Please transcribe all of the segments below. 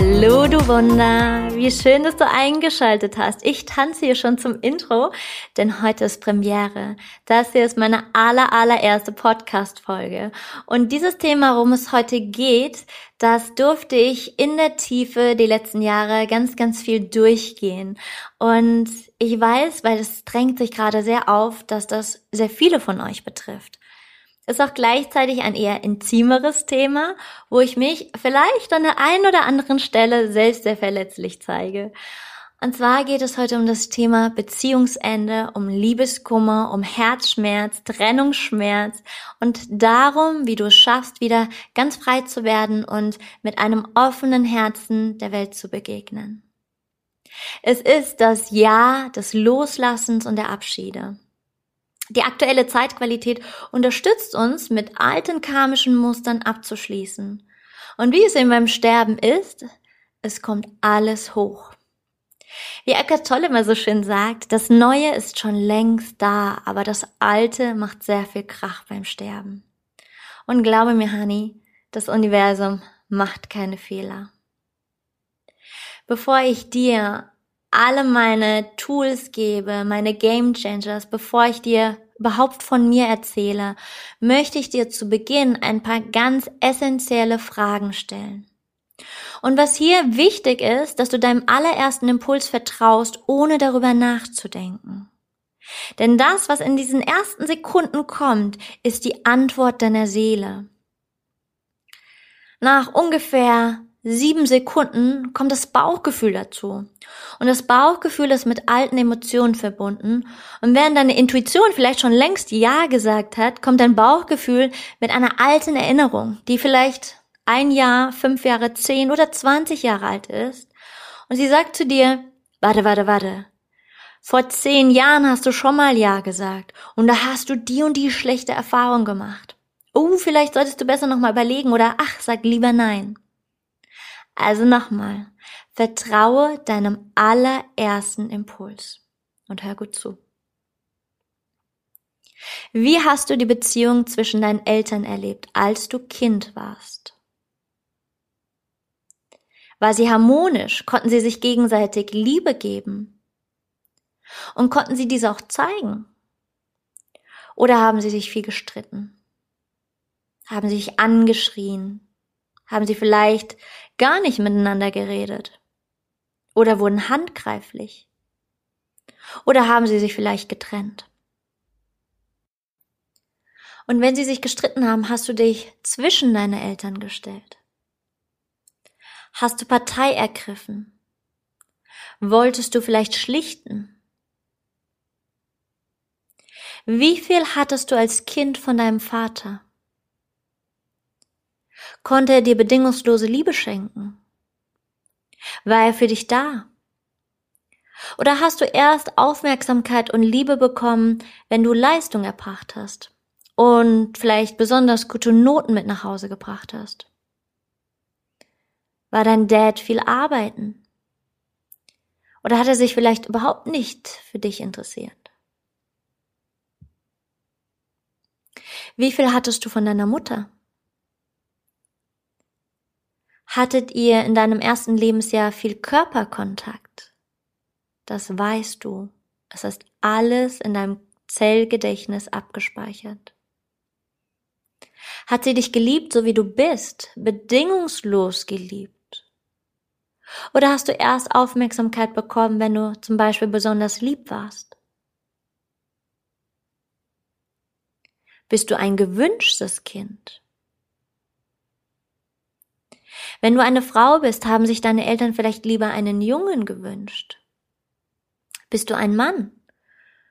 Hallo, du Wunder! Wie schön, dass du eingeschaltet hast. Ich tanze hier schon zum Intro, denn heute ist Premiere. Das hier ist meine aller, allererste Podcast-Folge. Und dieses Thema, worum es heute geht, das durfte ich in der Tiefe die letzten Jahre ganz, ganz viel durchgehen. Und ich weiß, weil es drängt sich gerade sehr auf, dass das sehr viele von euch betrifft. Ist auch gleichzeitig ein eher intimeres Thema, wo ich mich vielleicht an der einen oder anderen Stelle selbst sehr verletzlich zeige. Und zwar geht es heute um das Thema Beziehungsende, um Liebeskummer, um Herzschmerz, Trennungsschmerz und darum, wie du es schaffst, wieder ganz frei zu werden und mit einem offenen Herzen der Welt zu begegnen. Es ist das Ja des Loslassens und der Abschiede. Die aktuelle Zeitqualität unterstützt uns, mit alten karmischen Mustern abzuschließen. Und wie es in meinem Sterben ist, es kommt alles hoch. Wie Eckart Tolle immer so schön sagt, das Neue ist schon längst da, aber das Alte macht sehr viel Krach beim Sterben. Und glaube mir, Honey, das Universum macht keine Fehler. Bevor ich dir alle meine Tools gebe, meine Game Changers, bevor ich dir überhaupt von mir erzähle, möchte ich dir zu Beginn ein paar ganz essentielle Fragen stellen. Und was hier wichtig ist, dass du deinem allerersten Impuls vertraust, ohne darüber nachzudenken. Denn das, was in diesen ersten Sekunden kommt, ist die Antwort deiner Seele. Nach ungefähr sieben Sekunden kommt das Bauchgefühl dazu. Und das Bauchgefühl ist mit alten Emotionen verbunden. Und während deine Intuition vielleicht schon längst Ja gesagt hat, kommt dein Bauchgefühl mit einer alten Erinnerung, die vielleicht ein Jahr, fünf Jahre, zehn oder zwanzig Jahre alt ist. Und sie sagt zu dir, warte, warte, warte. Vor zehn Jahren hast du schon mal Ja gesagt. Und da hast du die und die schlechte Erfahrung gemacht. Oh, vielleicht solltest du besser nochmal überlegen oder ach, sag lieber nein. Also nochmal, vertraue deinem allerersten Impuls und hör gut zu. Wie hast du die Beziehung zwischen deinen Eltern erlebt, als du Kind warst? War sie harmonisch? Konnten sie sich gegenseitig Liebe geben? Und konnten sie diese auch zeigen? Oder haben sie sich viel gestritten? Haben sie sich angeschrien? Haben sie vielleicht gar nicht miteinander geredet? Oder wurden handgreiflich? Oder haben sie sich vielleicht getrennt? Und wenn sie sich gestritten haben, hast du dich zwischen deine Eltern gestellt? Hast du Partei ergriffen? Wolltest du vielleicht schlichten? Wie viel hattest du als Kind von deinem Vater? Konnte er dir bedingungslose Liebe schenken? War er für dich da? Oder hast du erst Aufmerksamkeit und Liebe bekommen, wenn du Leistung erbracht hast und vielleicht besonders gute Noten mit nach Hause gebracht hast? War dein Dad viel arbeiten? Oder hat er sich vielleicht überhaupt nicht für dich interessiert? Wie viel hattest du von deiner Mutter? Hattet ihr in deinem ersten Lebensjahr viel Körperkontakt? Das weißt du. Es ist alles in deinem Zellgedächtnis abgespeichert. Hat sie dich geliebt, so wie du bist, bedingungslos geliebt? Oder hast du erst Aufmerksamkeit bekommen, wenn du zum Beispiel besonders lieb warst? Bist du ein gewünschtes Kind? Wenn du eine Frau bist, haben sich deine Eltern vielleicht lieber einen Jungen gewünscht. Bist du ein Mann?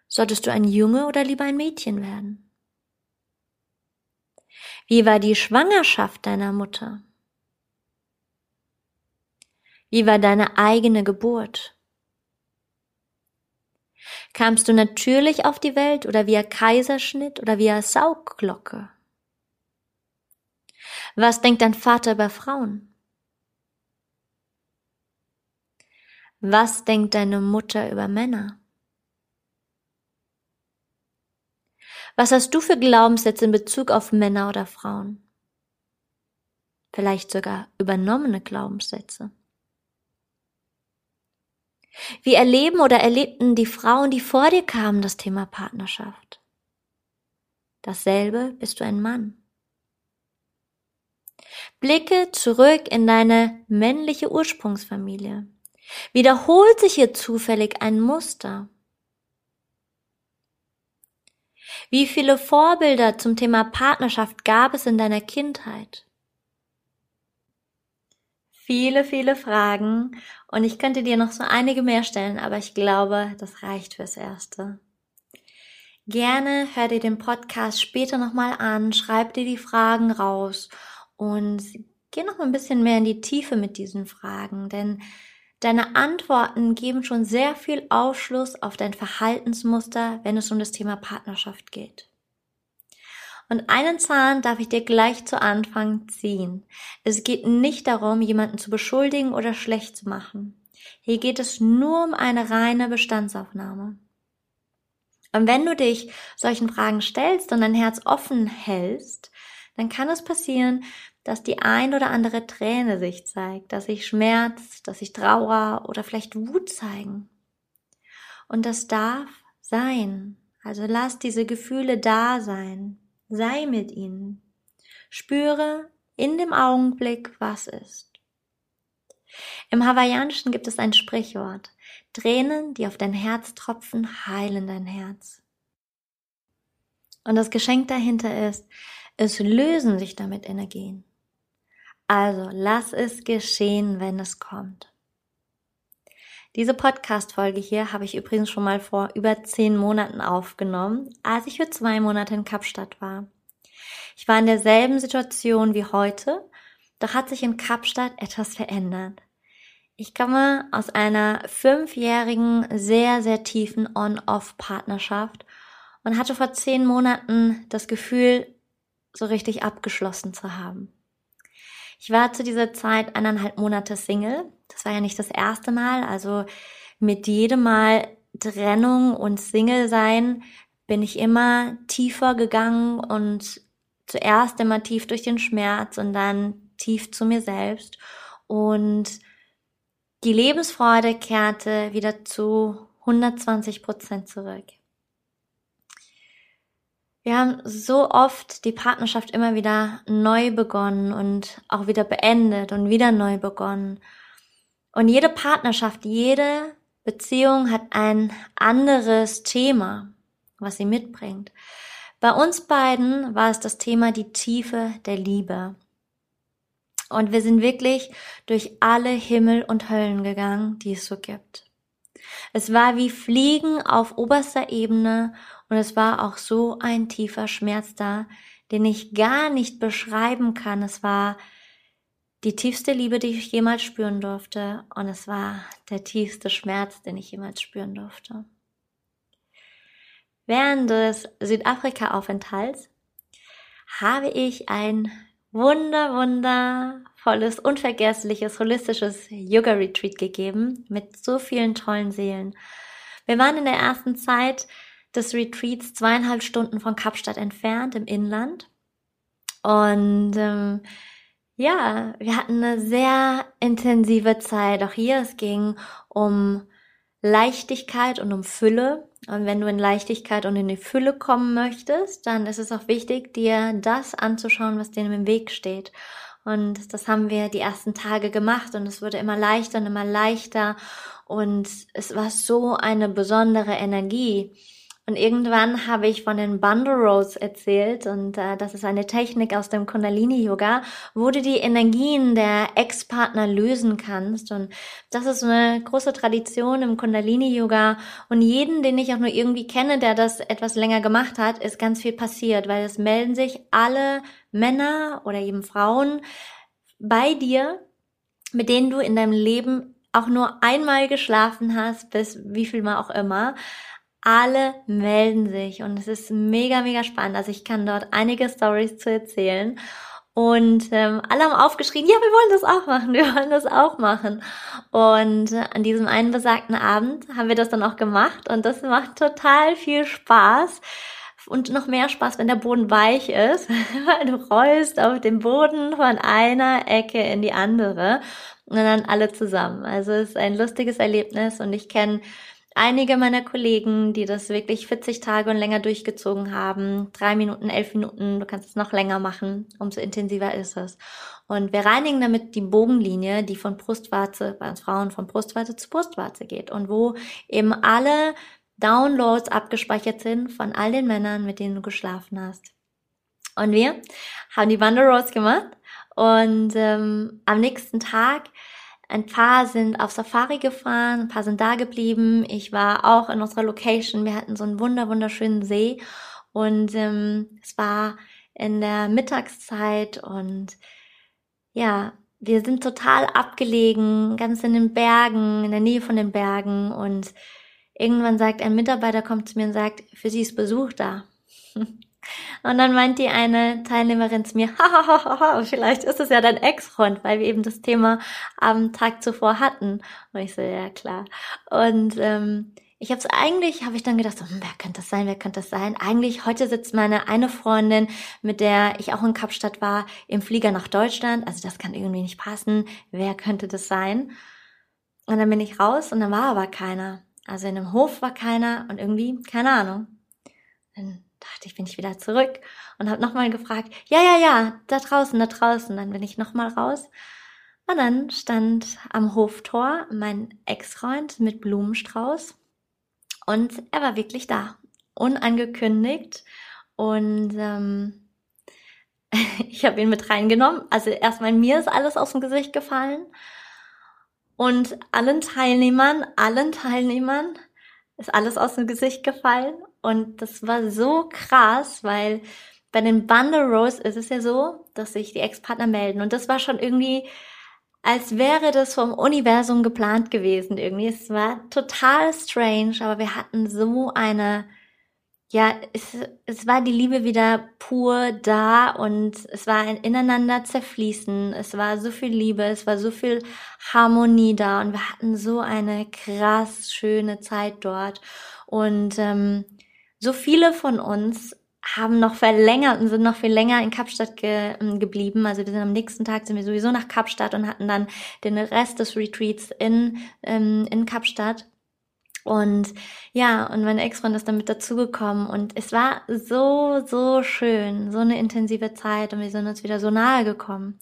Solltest du ein Junge oder lieber ein Mädchen werden? Wie war die Schwangerschaft deiner Mutter? Wie war deine eigene Geburt? Kamst du natürlich auf die Welt oder via Kaiserschnitt oder via Saugglocke? Was denkt dein Vater über Frauen? Was denkt deine Mutter über Männer? Was hast du für Glaubenssätze in Bezug auf Männer oder Frauen? Vielleicht sogar übernommene Glaubenssätze. Wie erleben oder erlebten die Frauen, die vor dir kamen, das Thema Partnerschaft? Dasselbe bist du ein Mann. Blicke zurück in deine männliche Ursprungsfamilie. Wiederholt sich hier zufällig ein Muster? Wie viele Vorbilder zum Thema Partnerschaft gab es in deiner Kindheit? Viele, viele Fragen und ich könnte dir noch so einige mehr stellen, aber ich glaube, das reicht fürs Erste. Gerne hör dir den Podcast später nochmal an, schreib dir die Fragen raus und geh noch ein bisschen mehr in die Tiefe mit diesen Fragen, denn Deine Antworten geben schon sehr viel Aufschluss auf dein Verhaltensmuster, wenn es um das Thema Partnerschaft geht. Und einen Zahn darf ich dir gleich zu Anfang ziehen. Es geht nicht darum, jemanden zu beschuldigen oder schlecht zu machen. Hier geht es nur um eine reine Bestandsaufnahme. Und wenn du dich solchen Fragen stellst und dein Herz offen hältst, dann kann es passieren, dass die ein oder andere Träne sich zeigt, dass sich Schmerz, dass sich Trauer oder vielleicht Wut zeigen. Und das darf sein. Also lass diese Gefühle da sein. Sei mit ihnen. Spüre in dem Augenblick, was ist. Im Hawaiianischen gibt es ein Sprichwort. Tränen, die auf dein Herz tropfen, heilen dein Herz. Und das Geschenk dahinter ist, es lösen sich damit Energien. Also lass es geschehen, wenn es kommt. Diese Podcast-Folge hier habe ich übrigens schon mal vor über zehn Monaten aufgenommen, als ich für zwei Monate in Kapstadt war. Ich war in derselben Situation wie heute, doch hat sich in Kapstadt etwas verändert. Ich komme aus einer fünfjährigen, sehr, sehr tiefen On-Off-Partnerschaft und hatte vor zehn Monaten das Gefühl, so richtig abgeschlossen zu haben. Ich war zu dieser Zeit eineinhalb Monate Single. Das war ja nicht das erste Mal. Also mit jedem Mal Trennung und Single sein bin ich immer tiefer gegangen und zuerst immer tief durch den Schmerz und dann tief zu mir selbst. Und die Lebensfreude kehrte wieder zu 120 Prozent zurück. Wir haben so oft die Partnerschaft immer wieder neu begonnen und auch wieder beendet und wieder neu begonnen. Und jede Partnerschaft, jede Beziehung hat ein anderes Thema, was sie mitbringt. Bei uns beiden war es das Thema die Tiefe der Liebe. Und wir sind wirklich durch alle Himmel und Höllen gegangen, die es so gibt. Es war wie Fliegen auf oberster Ebene und es war auch so ein tiefer Schmerz da, den ich gar nicht beschreiben kann. Es war die tiefste Liebe, die ich jemals spüren durfte. Und es war der tiefste Schmerz, den ich jemals spüren durfte. Während des Südafrika-Aufenthalts habe ich ein wunder, wundervolles, unvergessliches, holistisches Yoga-Retreat gegeben mit so vielen tollen Seelen. Wir waren in der ersten Zeit des Retreats zweieinhalb Stunden von Kapstadt entfernt im Inland. Und ähm, ja, wir hatten eine sehr intensive Zeit. Auch hier, es ging um Leichtigkeit und um Fülle. Und wenn du in Leichtigkeit und in die Fülle kommen möchtest, dann ist es auch wichtig, dir das anzuschauen, was dir im Weg steht. Und das haben wir die ersten Tage gemacht und es wurde immer leichter und immer leichter. Und es war so eine besondere Energie. Und irgendwann habe ich von den Bundle Rolls erzählt und äh, das ist eine Technik aus dem Kundalini Yoga, wo du die Energien der Ex-Partner lösen kannst. Und das ist eine große Tradition im Kundalini Yoga. Und jeden, den ich auch nur irgendwie kenne, der das etwas länger gemacht hat, ist ganz viel passiert, weil es melden sich alle Männer oder eben Frauen bei dir mit denen du in deinem Leben auch nur einmal geschlafen hast, bis wie viel mal auch immer. Alle melden sich und es ist mega, mega spannend. Also ich kann dort einige Stories zu erzählen. Und ähm, alle haben aufgeschrien, ja, wir wollen das auch machen, wir wollen das auch machen. Und an diesem einen besagten Abend haben wir das dann auch gemacht und das macht total viel Spaß. Und noch mehr Spaß, wenn der Boden weich ist, weil du rollst auf dem Boden von einer Ecke in die andere und dann alle zusammen. Also es ist ein lustiges Erlebnis und ich kenne einige meiner Kollegen, die das wirklich 40 Tage und länger durchgezogen haben. Drei Minuten, elf Minuten, du kannst es noch länger machen, umso intensiver ist es. Und wir reinigen damit die Bogenlinie, die von Brustwarze, bei uns Frauen von Brustwarze zu Brustwarze geht und wo eben alle Downloads abgespeichert sind von all den Männern, mit denen du geschlafen hast. Und wir haben die Wander Roads gemacht und ähm, am nächsten Tag ein paar sind auf Safari gefahren, ein paar sind da geblieben. Ich war auch in unserer Location. Wir hatten so einen wunder wunderschönen See und ähm, es war in der Mittagszeit und ja, wir sind total abgelegen, ganz in den Bergen, in der Nähe von den Bergen und irgendwann sagt ein Mitarbeiter kommt zu mir und sagt, für Sie ist Besuch da. Und dann meint die eine Teilnehmerin zu mir, hahaha, vielleicht ist es ja dein Ex-Freund, weil wir eben das Thema am Tag zuvor hatten. Und ich so, ja klar. Und ähm, ich habe es eigentlich, habe ich dann gedacht, so, hm, wer könnte das sein, wer könnte das sein? Eigentlich heute sitzt meine eine Freundin, mit der ich auch in Kapstadt war, im Flieger nach Deutschland. Also das kann irgendwie nicht passen. Wer könnte das sein? Und dann bin ich raus und dann war aber keiner. Also in einem Hof war keiner und irgendwie, keine Ahnung. Dann dachte ich, bin ich wieder zurück und habe nochmal gefragt, ja, ja, ja, da draußen, da draußen. Dann bin ich nochmal raus. Und dann stand am Hoftor mein Ex-Freund mit Blumenstrauß und er war wirklich da, unangekündigt. Und ähm, ich habe ihn mit reingenommen. Also erstmal mir ist alles aus dem Gesicht gefallen. Und allen Teilnehmern, allen Teilnehmern ist alles aus dem Gesicht gefallen. Und das war so krass, weil bei den Bundle Rose ist es ja so, dass sich die Ex-Partner melden. Und das war schon irgendwie, als wäre das vom Universum geplant gewesen irgendwie. Es war total strange, aber wir hatten so eine, ja, es, es war die Liebe wieder pur da und es war ein ineinander zerfließen. Es war so viel Liebe, es war so viel Harmonie da und wir hatten so eine krass schöne Zeit dort. Und ähm, so viele von uns haben noch verlängert und sind noch viel länger in Kapstadt ge ähm, geblieben. Also wir sind am nächsten Tag sind wir sowieso nach Kapstadt und hatten dann den Rest des Retreats in, ähm, in Kapstadt. Und ja, und mein Ex-Freund ist dann mit dazugekommen und es war so, so schön, so eine intensive Zeit und wir sind uns wieder so nahe gekommen.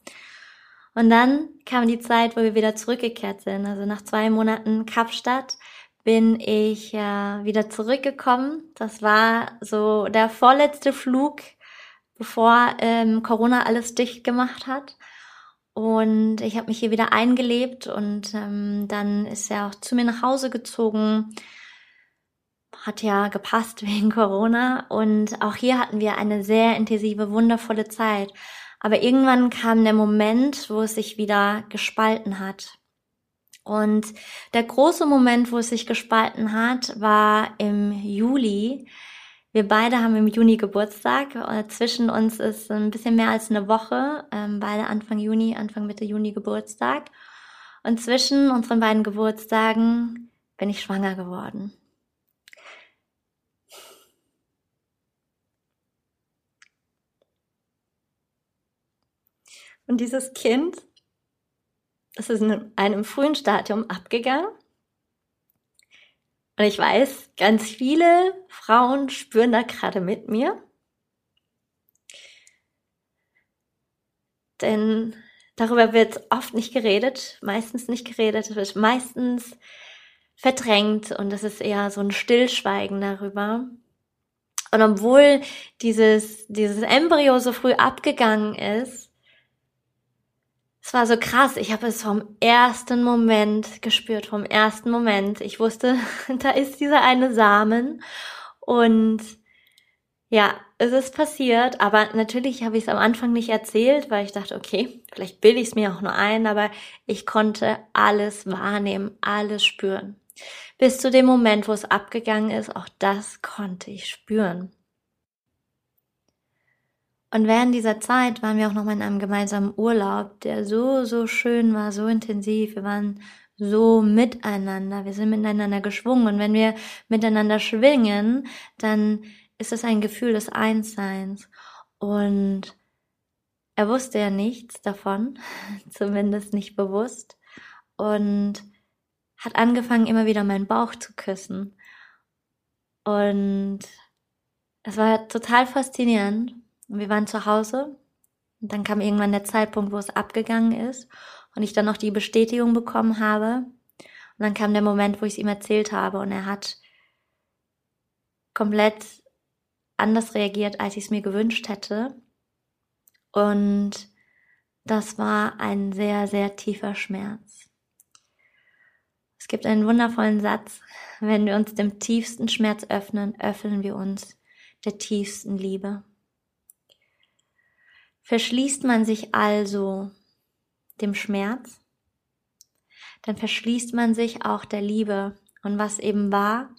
Und dann kam die Zeit, wo wir wieder zurückgekehrt sind. Also nach zwei Monaten Kapstadt bin ich äh, wieder zurückgekommen. Das war so der vorletzte Flug, bevor ähm, Corona alles dicht gemacht hat. Und ich habe mich hier wieder eingelebt und ähm, dann ist er auch zu mir nach Hause gezogen. Hat ja gepasst wegen Corona. Und auch hier hatten wir eine sehr intensive, wundervolle Zeit. Aber irgendwann kam der Moment, wo es sich wieder gespalten hat. Und der große Moment, wo es sich gespalten hat, war im Juli. Wir beide haben im Juni Geburtstag. Äh, zwischen uns ist ein bisschen mehr als eine Woche. Ähm, beide Anfang Juni, Anfang Mitte Juni Geburtstag. Und zwischen unseren beiden Geburtstagen bin ich schwanger geworden. Und dieses Kind es ist in einem frühen Stadium abgegangen. Und ich weiß, ganz viele Frauen spüren da gerade mit mir. Denn darüber wird oft nicht geredet, meistens nicht geredet, es wird meistens verdrängt und es ist eher so ein Stillschweigen darüber. Und obwohl dieses, dieses Embryo so früh abgegangen ist, es war so krass. Ich habe es vom ersten Moment gespürt, vom ersten Moment. Ich wusste, da ist dieser eine Samen. Und ja, es ist passiert, aber natürlich habe ich es am Anfang nicht erzählt, weil ich dachte, okay, vielleicht bilde ich es mir auch nur ein, aber ich konnte alles wahrnehmen, alles spüren. Bis zu dem Moment, wo es abgegangen ist, auch das konnte ich spüren. Und während dieser Zeit waren wir auch noch mal in einem gemeinsamen Urlaub, der so, so schön war, so intensiv. Wir waren so miteinander, wir sind miteinander geschwungen. Und wenn wir miteinander schwingen, dann ist es ein Gefühl des Einsseins. Und er wusste ja nichts davon, zumindest nicht bewusst. Und hat angefangen, immer wieder meinen Bauch zu küssen. Und es war total faszinierend. Und wir waren zu Hause. Und dann kam irgendwann der Zeitpunkt, wo es abgegangen ist. Und ich dann noch die Bestätigung bekommen habe. Und dann kam der Moment, wo ich es ihm erzählt habe. Und er hat komplett anders reagiert, als ich es mir gewünscht hätte. Und das war ein sehr, sehr tiefer Schmerz. Es gibt einen wundervollen Satz, wenn wir uns dem tiefsten Schmerz öffnen, öffnen wir uns der tiefsten Liebe. Verschließt man sich also dem Schmerz, dann verschließt man sich auch der Liebe. Und was eben war,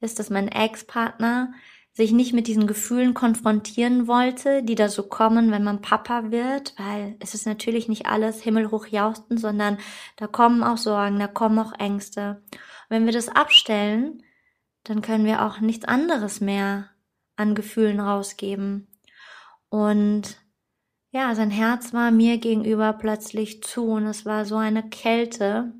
ist, dass mein Ex-Partner sich nicht mit diesen Gefühlen konfrontieren wollte, die da so kommen, wenn man Papa wird, weil es ist natürlich nicht alles himmelhoch jausten, sondern da kommen auch Sorgen, da kommen auch Ängste. Und wenn wir das abstellen, dann können wir auch nichts anderes mehr an Gefühlen rausgeben. Und ja, sein Herz war mir gegenüber plötzlich zu und es war so eine Kälte,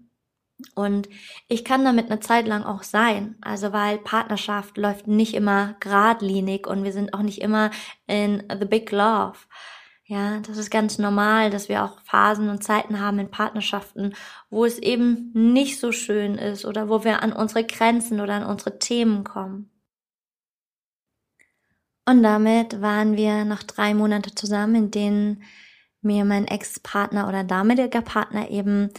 und ich kann damit eine Zeit lang auch sein. Also weil Partnerschaft läuft nicht immer geradlinig und wir sind auch nicht immer in the big love. Ja, das ist ganz normal, dass wir auch Phasen und Zeiten haben in Partnerschaften, wo es eben nicht so schön ist oder wo wir an unsere Grenzen oder an unsere Themen kommen. Und damit waren wir noch drei Monate zusammen, in denen mir mein Ex-Partner oder damaliger Partner eben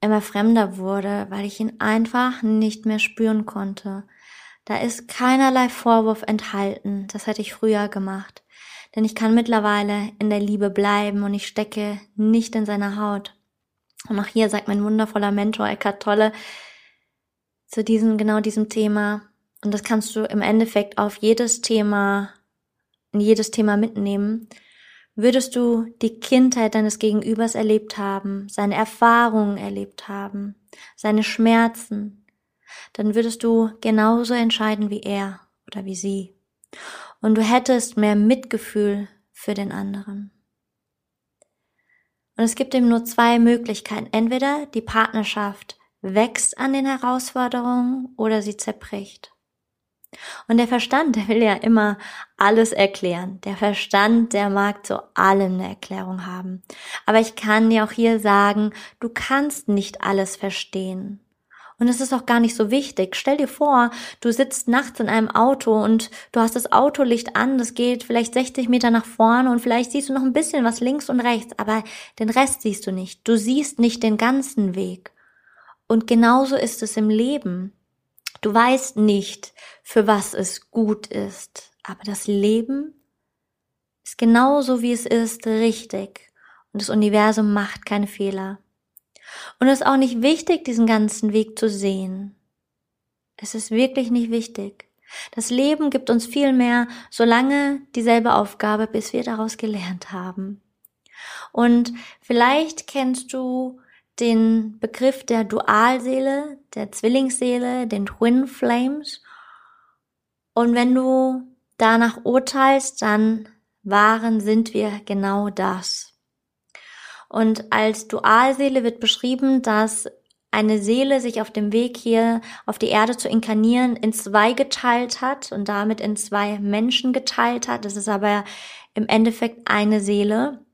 immer fremder wurde, weil ich ihn einfach nicht mehr spüren konnte. Da ist keinerlei Vorwurf enthalten, das hätte ich früher gemacht. Denn ich kann mittlerweile in der Liebe bleiben und ich stecke nicht in seiner Haut. Und auch hier sagt mein wundervoller Mentor Eckhart Tolle zu diesem, genau diesem Thema. Und das kannst du im Endeffekt auf jedes Thema, in jedes Thema mitnehmen. Würdest du die Kindheit deines Gegenübers erlebt haben, seine Erfahrungen erlebt haben, seine Schmerzen, dann würdest du genauso entscheiden wie er oder wie sie. Und du hättest mehr Mitgefühl für den anderen. Und es gibt eben nur zwei Möglichkeiten. Entweder die Partnerschaft wächst an den Herausforderungen oder sie zerbricht. Und der Verstand, der will ja immer alles erklären. Der Verstand, der mag zu allem eine Erklärung haben. Aber ich kann dir auch hier sagen, du kannst nicht alles verstehen. Und es ist auch gar nicht so wichtig. Stell dir vor, du sitzt nachts in einem Auto und du hast das Autolicht an, das geht vielleicht 60 Meter nach vorne und vielleicht siehst du noch ein bisschen was links und rechts, aber den Rest siehst du nicht. Du siehst nicht den ganzen Weg. Und genauso ist es im Leben. Du weißt nicht, für was es gut ist, aber das Leben ist genauso wie es ist richtig und das Universum macht keine Fehler. Und es ist auch nicht wichtig, diesen ganzen Weg zu sehen. Es ist wirklich nicht wichtig. Das Leben gibt uns viel mehr, solange dieselbe Aufgabe, bis wir daraus gelernt haben. Und vielleicht kennst du den Begriff der Dualseele, der Zwillingsseele, den Twin Flames. Und wenn du danach urteilst, dann waren, sind wir genau das. Und als Dualseele wird beschrieben, dass eine Seele sich auf dem Weg hier auf die Erde zu inkarnieren in zwei geteilt hat und damit in zwei Menschen geteilt hat. Das ist aber im Endeffekt eine Seele.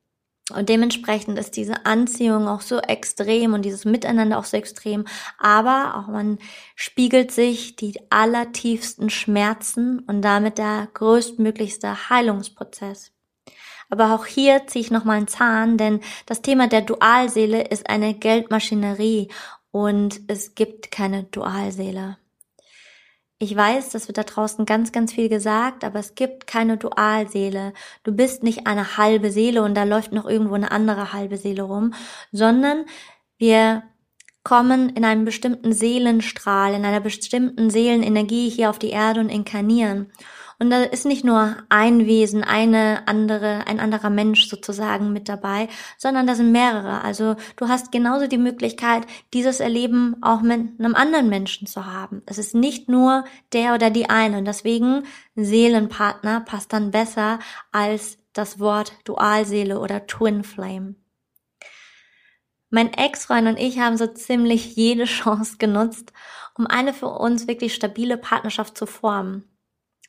Und dementsprechend ist diese Anziehung auch so extrem und dieses Miteinander auch so extrem. Aber auch man spiegelt sich die allertiefsten Schmerzen und damit der größtmöglichste Heilungsprozess. Aber auch hier ziehe ich nochmal einen Zahn, denn das Thema der Dualseele ist eine Geldmaschinerie und es gibt keine Dualseele. Ich weiß, das wird da draußen ganz, ganz viel gesagt, aber es gibt keine Dualseele. Du bist nicht eine halbe Seele und da läuft noch irgendwo eine andere halbe Seele rum, sondern wir kommen in einem bestimmten Seelenstrahl, in einer bestimmten Seelenenergie hier auf die Erde und inkarnieren. Und da ist nicht nur ein Wesen, eine andere, ein anderer Mensch sozusagen mit dabei, sondern da sind mehrere. Also du hast genauso die Möglichkeit, dieses Erleben auch mit einem anderen Menschen zu haben. Es ist nicht nur der oder die eine. Und deswegen Seelenpartner passt dann besser als das Wort Dualseele oder Twin Flame. Mein Ex-Freund und ich haben so ziemlich jede Chance genutzt, um eine für uns wirklich stabile Partnerschaft zu formen.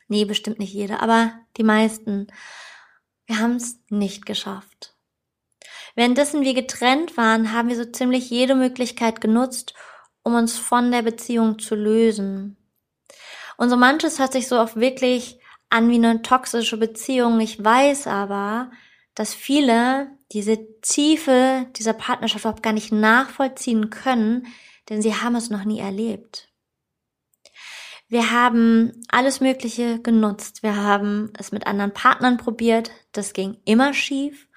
Nee, bestimmt nicht jede, aber die meisten. Wir haben es nicht geschafft. Währenddessen wir getrennt waren, haben wir so ziemlich jede Möglichkeit genutzt, um uns von der Beziehung zu lösen. Und so manches hört sich so oft wirklich an wie eine toxische Beziehung. Ich weiß aber, dass viele diese Tiefe dieser Partnerschaft überhaupt gar nicht nachvollziehen können, denn sie haben es noch nie erlebt. Wir haben alles Mögliche genutzt. Wir haben es mit anderen Partnern probiert. Das ging immer schief.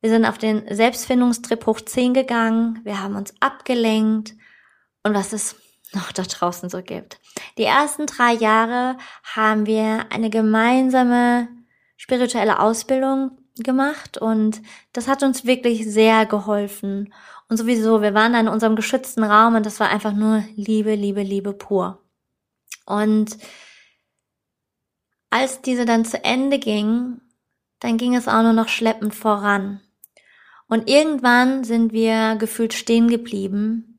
Wir sind auf den Selbstfindungstrip hoch 10 gegangen. Wir haben uns abgelenkt. Und was es noch da draußen so gibt. Die ersten drei Jahre haben wir eine gemeinsame spirituelle Ausbildung gemacht und das hat uns wirklich sehr geholfen. Und sowieso, wir waren in unserem geschützten Raum und das war einfach nur Liebe, Liebe, Liebe pur. Und als diese dann zu Ende ging, dann ging es auch nur noch schleppend voran. Und irgendwann sind wir gefühlt stehen geblieben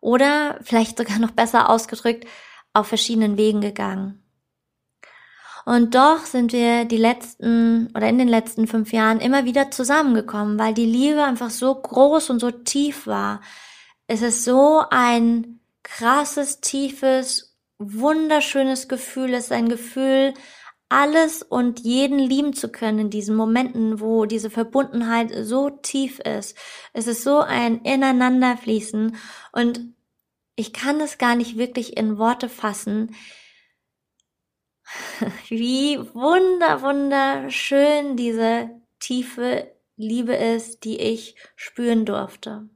oder vielleicht sogar noch besser ausgedrückt auf verschiedenen Wegen gegangen. Und doch sind wir die letzten oder in den letzten fünf Jahren immer wieder zusammengekommen, weil die Liebe einfach so groß und so tief war. Es ist so ein krasses, tiefes, wunderschönes Gefühl. Es ist ein Gefühl, alles und jeden lieben zu können in diesen Momenten, wo diese Verbundenheit so tief ist. Es ist so ein Ineinanderfließen und ich kann es gar nicht wirklich in Worte fassen, wie wunder, wunderschön diese tiefe Liebe ist, die ich spüren durfte.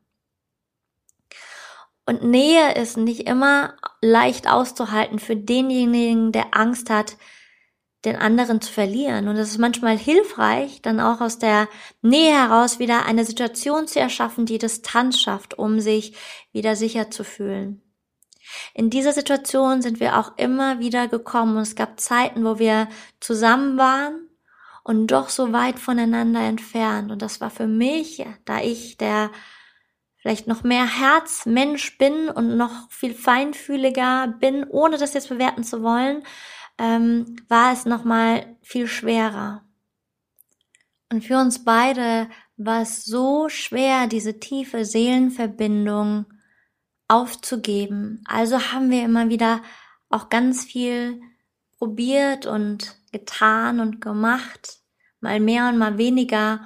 Und Nähe ist nicht immer leicht auszuhalten für denjenigen, der Angst hat, den anderen zu verlieren. Und es ist manchmal hilfreich, dann auch aus der Nähe heraus wieder eine Situation zu erschaffen, die Distanz schafft, um sich wieder sicher zu fühlen. In dieser Situation sind wir auch immer wieder gekommen und es gab Zeiten, wo wir zusammen waren und doch so weit voneinander entfernt. Und das war für mich, da ich der vielleicht noch mehr Herzmensch bin und noch viel feinfühliger bin, ohne das jetzt bewerten zu wollen, ähm, war es nochmal viel schwerer. Und für uns beide war es so schwer, diese tiefe Seelenverbindung aufzugeben. Also haben wir immer wieder auch ganz viel probiert und getan und gemacht, mal mehr und mal weniger,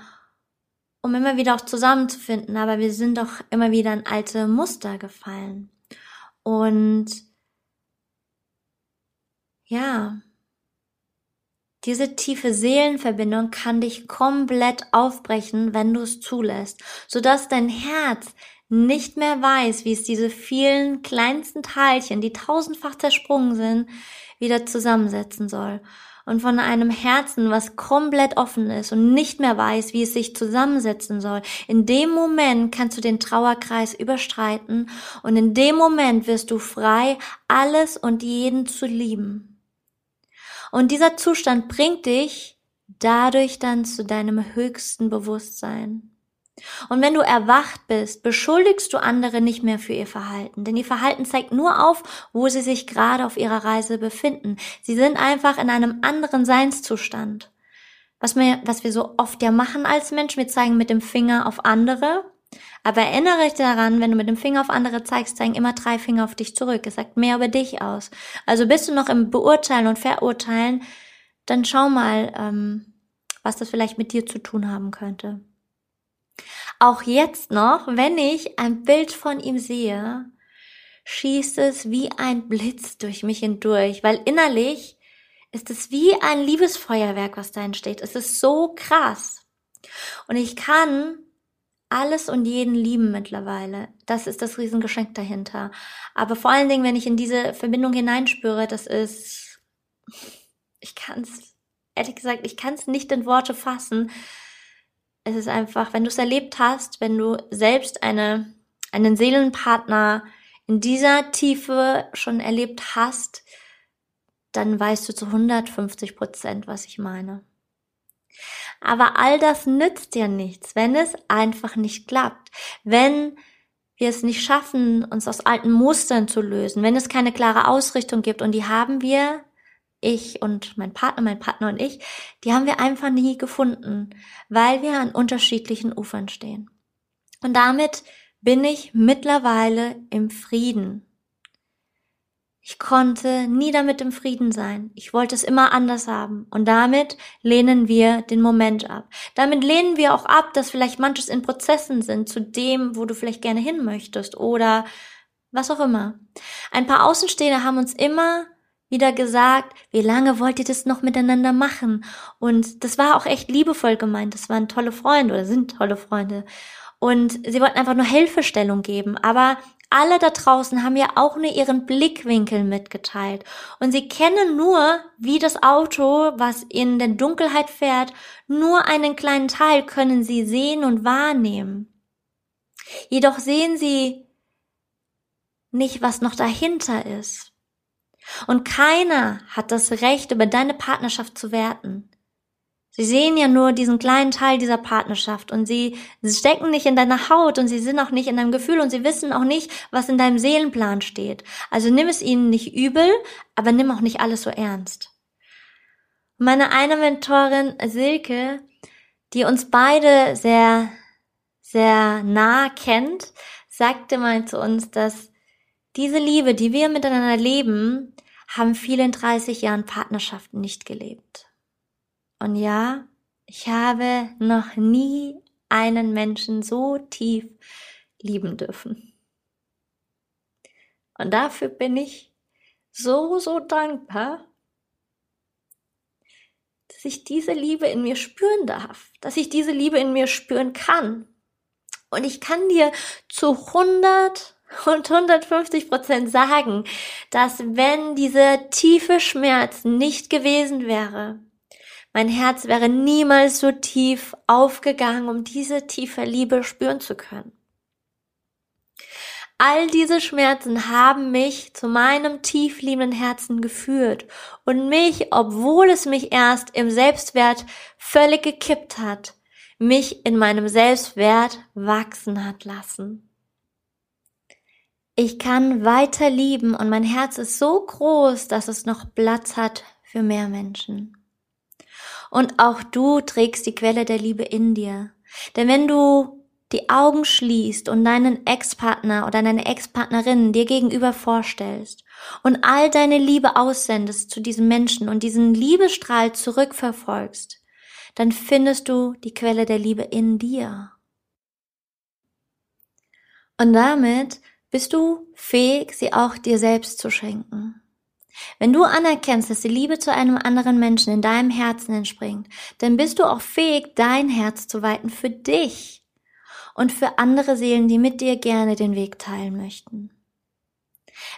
um immer wieder auch zusammenzufinden. Aber wir sind doch immer wieder in alte Muster gefallen. Und ja, diese tiefe Seelenverbindung kann dich komplett aufbrechen, wenn du es zulässt, sodass dein Herz nicht mehr weiß, wie es diese vielen kleinsten Teilchen, die tausendfach zersprungen sind, wieder zusammensetzen soll. Und von einem Herzen, was komplett offen ist und nicht mehr weiß, wie es sich zusammensetzen soll, in dem Moment kannst du den Trauerkreis überstreiten und in dem Moment wirst du frei, alles und jeden zu lieben. Und dieser Zustand bringt dich dadurch dann zu deinem höchsten Bewusstsein. Und wenn du erwacht bist, beschuldigst du andere nicht mehr für ihr Verhalten, denn ihr Verhalten zeigt nur auf, wo sie sich gerade auf ihrer Reise befinden. Sie sind einfach in einem anderen Seinszustand. Was wir, was wir so oft ja machen als Mensch, wir zeigen mit dem Finger auf andere, aber erinnere dich daran, wenn du mit dem Finger auf andere zeigst, zeigen immer drei Finger auf dich zurück. Es sagt mehr über dich aus. Also bist du noch im Beurteilen und Verurteilen, dann schau mal, ähm, was das vielleicht mit dir zu tun haben könnte. Auch jetzt noch, wenn ich ein Bild von ihm sehe, schießt es wie ein Blitz durch mich hindurch, weil innerlich ist es wie ein Liebesfeuerwerk, was da entsteht. Es ist so krass. Und ich kann alles und jeden lieben mittlerweile. Das ist das Riesengeschenk dahinter. Aber vor allen Dingen, wenn ich in diese Verbindung hineinspüre, das ist, ich kann es, ehrlich gesagt, ich kann es nicht in Worte fassen. Es ist einfach, wenn du es erlebt hast, wenn du selbst eine, einen Seelenpartner in dieser Tiefe schon erlebt hast, dann weißt du zu 150 Prozent, was ich meine. Aber all das nützt dir nichts, wenn es einfach nicht klappt. Wenn wir es nicht schaffen, uns aus alten Mustern zu lösen, wenn es keine klare Ausrichtung gibt und die haben wir, ich und mein Partner, mein Partner und ich, die haben wir einfach nie gefunden, weil wir an unterschiedlichen Ufern stehen. Und damit bin ich mittlerweile im Frieden. Ich konnte nie damit im Frieden sein. Ich wollte es immer anders haben. Und damit lehnen wir den Moment ab. Damit lehnen wir auch ab, dass vielleicht manches in Prozessen sind zu dem, wo du vielleicht gerne hin möchtest oder was auch immer. Ein paar Außenstehende haben uns immer wieder gesagt, wie lange wollt ihr das noch miteinander machen? Und das war auch echt liebevoll gemeint. Das waren tolle Freunde oder sind tolle Freunde. Und sie wollten einfach nur Hilfestellung geben. Aber alle da draußen haben ja auch nur ihren Blickwinkel mitgeteilt. Und sie kennen nur, wie das Auto, was in der Dunkelheit fährt, nur einen kleinen Teil können sie sehen und wahrnehmen. Jedoch sehen sie nicht, was noch dahinter ist. Und keiner hat das Recht, über deine Partnerschaft zu werten. Sie sehen ja nur diesen kleinen Teil dieser Partnerschaft und sie stecken nicht in deiner Haut und sie sind auch nicht in deinem Gefühl und sie wissen auch nicht, was in deinem Seelenplan steht. Also nimm es ihnen nicht übel, aber nimm auch nicht alles so ernst. Meine eine Mentorin Silke, die uns beide sehr, sehr nah kennt, sagte mal zu uns, dass diese Liebe, die wir miteinander leben, haben viele in 30 Jahren Partnerschaften nicht gelebt. Und ja, ich habe noch nie einen Menschen so tief lieben dürfen. Und dafür bin ich so, so dankbar, dass ich diese Liebe in mir spüren darf, dass ich diese Liebe in mir spüren kann. Und ich kann dir zu 100 und 150 Prozent sagen, dass wenn dieser tiefe Schmerz nicht gewesen wäre, mein Herz wäre niemals so tief aufgegangen, um diese tiefe Liebe spüren zu können. All diese Schmerzen haben mich zu meinem tief liebenden Herzen geführt und mich, obwohl es mich erst im Selbstwert völlig gekippt hat, mich in meinem Selbstwert wachsen hat lassen. Ich kann weiter lieben und mein Herz ist so groß, dass es noch Platz hat für mehr Menschen. Und auch du trägst die Quelle der Liebe in dir. Denn wenn du die Augen schließt und deinen Ex-Partner oder deine Ex-Partnerin dir gegenüber vorstellst und all deine Liebe aussendest zu diesem Menschen und diesen Liebestrahl zurückverfolgst, dann findest du die Quelle der Liebe in dir. Und damit bist du fähig, sie auch dir selbst zu schenken. Wenn du anerkennst, dass die Liebe zu einem anderen Menschen in deinem Herzen entspringt, dann bist du auch fähig, dein Herz zu weiten für dich und für andere Seelen, die mit dir gerne den Weg teilen möchten.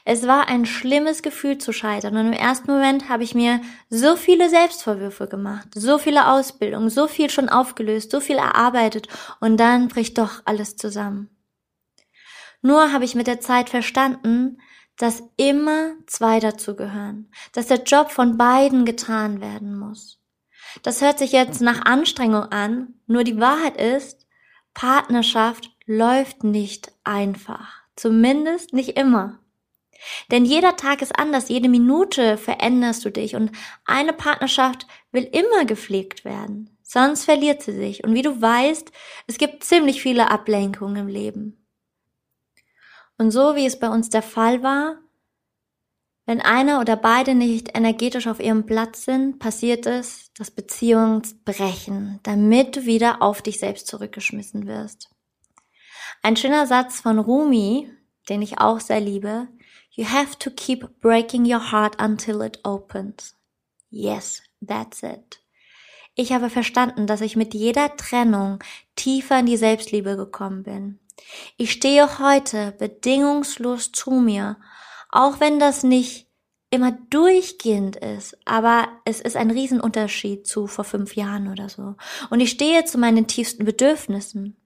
Es war ein schlimmes Gefühl zu scheitern und im ersten Moment habe ich mir so viele Selbstvorwürfe gemacht, so viele Ausbildungen, so viel schon aufgelöst, so viel erarbeitet und dann bricht doch alles zusammen. Nur habe ich mit der Zeit verstanden, dass immer zwei dazugehören, dass der Job von beiden getan werden muss. Das hört sich jetzt nach Anstrengung an, nur die Wahrheit ist, Partnerschaft läuft nicht einfach, zumindest nicht immer. Denn jeder Tag ist anders, jede Minute veränderst du dich und eine Partnerschaft will immer gepflegt werden, sonst verliert sie sich. Und wie du weißt, es gibt ziemlich viele Ablenkungen im Leben. Und so wie es bei uns der Fall war, wenn einer oder beide nicht energetisch auf ihrem Platz sind, passiert es, dass Beziehungen brechen, damit du wieder auf dich selbst zurückgeschmissen wirst. Ein schöner Satz von Rumi, den ich auch sehr liebe, You have to keep breaking your heart until it opens. Yes, that's it. Ich habe verstanden, dass ich mit jeder Trennung tiefer in die Selbstliebe gekommen bin. Ich stehe heute bedingungslos zu mir, auch wenn das nicht immer durchgehend ist, aber es ist ein Riesenunterschied zu vor fünf Jahren oder so. Und ich stehe zu meinen tiefsten Bedürfnissen.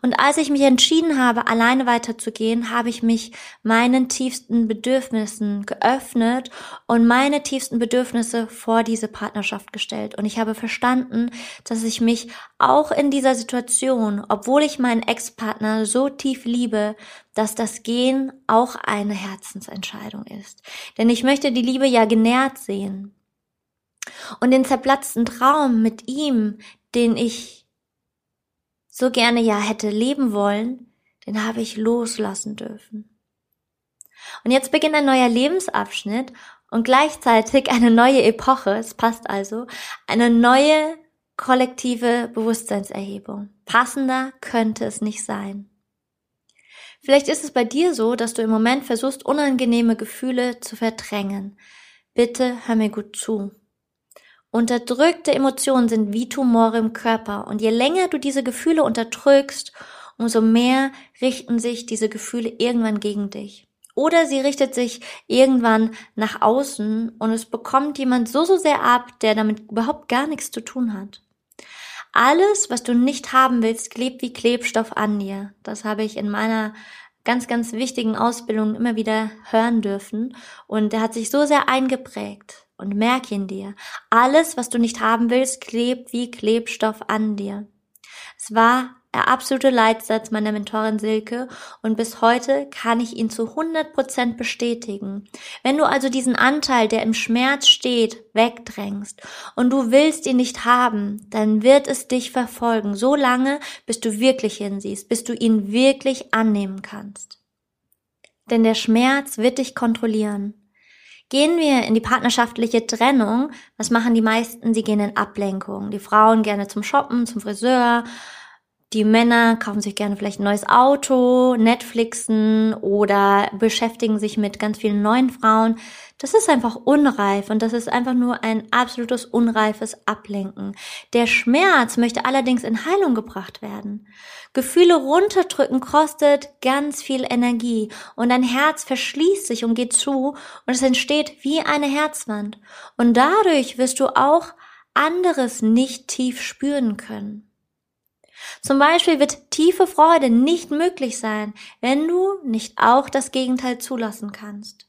Und als ich mich entschieden habe, alleine weiterzugehen, habe ich mich meinen tiefsten Bedürfnissen geöffnet und meine tiefsten Bedürfnisse vor diese Partnerschaft gestellt. Und ich habe verstanden, dass ich mich auch in dieser Situation, obwohl ich meinen Ex-Partner so tief liebe, dass das Gehen auch eine Herzensentscheidung ist. Denn ich möchte die Liebe ja genährt sehen. Und den zerplatzten Traum mit ihm, den ich so gerne ja hätte leben wollen, den habe ich loslassen dürfen. Und jetzt beginnt ein neuer Lebensabschnitt und gleichzeitig eine neue Epoche, es passt also, eine neue kollektive Bewusstseinserhebung. Passender könnte es nicht sein. Vielleicht ist es bei dir so, dass du im Moment versuchst, unangenehme Gefühle zu verdrängen. Bitte hör mir gut zu. Unterdrückte Emotionen sind wie Tumore im Körper und je länger du diese Gefühle unterdrückst, umso mehr richten sich diese Gefühle irgendwann gegen dich. Oder sie richtet sich irgendwann nach außen und es bekommt jemand so, so sehr ab, der damit überhaupt gar nichts zu tun hat. Alles, was du nicht haben willst, klebt wie Klebstoff an dir. Das habe ich in meiner ganz, ganz wichtigen Ausbildung immer wieder hören dürfen und der hat sich so sehr eingeprägt und merk ihn dir. Alles, was du nicht haben willst, klebt wie Klebstoff an dir. Es war der absolute Leitsatz meiner Mentorin Silke und bis heute kann ich ihn zu 100 Prozent bestätigen. Wenn du also diesen Anteil, der im Schmerz steht, wegdrängst und du willst ihn nicht haben, dann wird es dich verfolgen, so lange, bis du wirklich hinsiehst, bis du ihn wirklich annehmen kannst. Denn der Schmerz wird dich kontrollieren. Gehen wir in die partnerschaftliche Trennung, was machen die meisten? Sie gehen in Ablenkung. Die Frauen gerne zum Shoppen, zum Friseur. Die Männer kaufen sich gerne vielleicht ein neues Auto, Netflixen oder beschäftigen sich mit ganz vielen neuen Frauen. Das ist einfach unreif und das ist einfach nur ein absolutes unreifes Ablenken. Der Schmerz möchte allerdings in Heilung gebracht werden. Gefühle runterdrücken kostet ganz viel Energie und dein Herz verschließt sich und geht zu und es entsteht wie eine Herzwand. Und dadurch wirst du auch anderes nicht tief spüren können. Zum Beispiel wird tiefe Freude nicht möglich sein, wenn du nicht auch das Gegenteil zulassen kannst.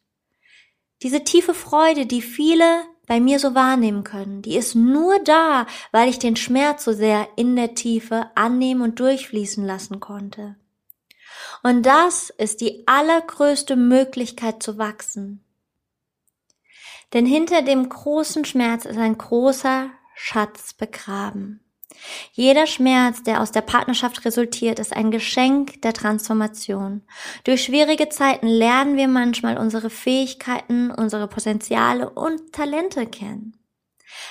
Diese tiefe Freude, die viele bei mir so wahrnehmen können, die ist nur da, weil ich den Schmerz so sehr in der Tiefe annehmen und durchfließen lassen konnte. Und das ist die allergrößte Möglichkeit zu wachsen. Denn hinter dem großen Schmerz ist ein großer Schatz begraben. Jeder Schmerz, der aus der Partnerschaft resultiert, ist ein Geschenk der Transformation. Durch schwierige Zeiten lernen wir manchmal unsere Fähigkeiten, unsere Potenziale und Talente kennen.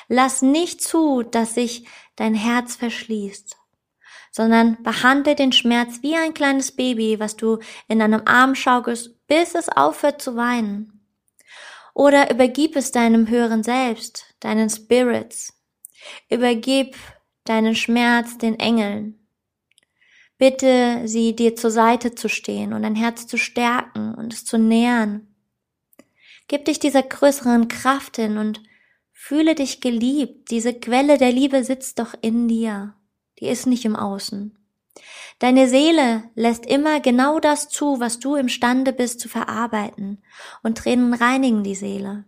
Lass nicht zu, dass sich dein Herz verschließt, sondern behandle den Schmerz wie ein kleines Baby, was du in deinem Arm schaukelst, bis es aufhört zu weinen. Oder übergib es deinem höheren Selbst, deinen Spirits. Übergib deinen Schmerz den Engeln. Bitte sie dir zur Seite zu stehen und dein Herz zu stärken und es zu nähern. Gib dich dieser größeren Kraft hin und fühle dich geliebt. Diese Quelle der Liebe sitzt doch in dir. Die ist nicht im Außen. Deine Seele lässt immer genau das zu, was du imstande bist zu verarbeiten, und Tränen reinigen die Seele.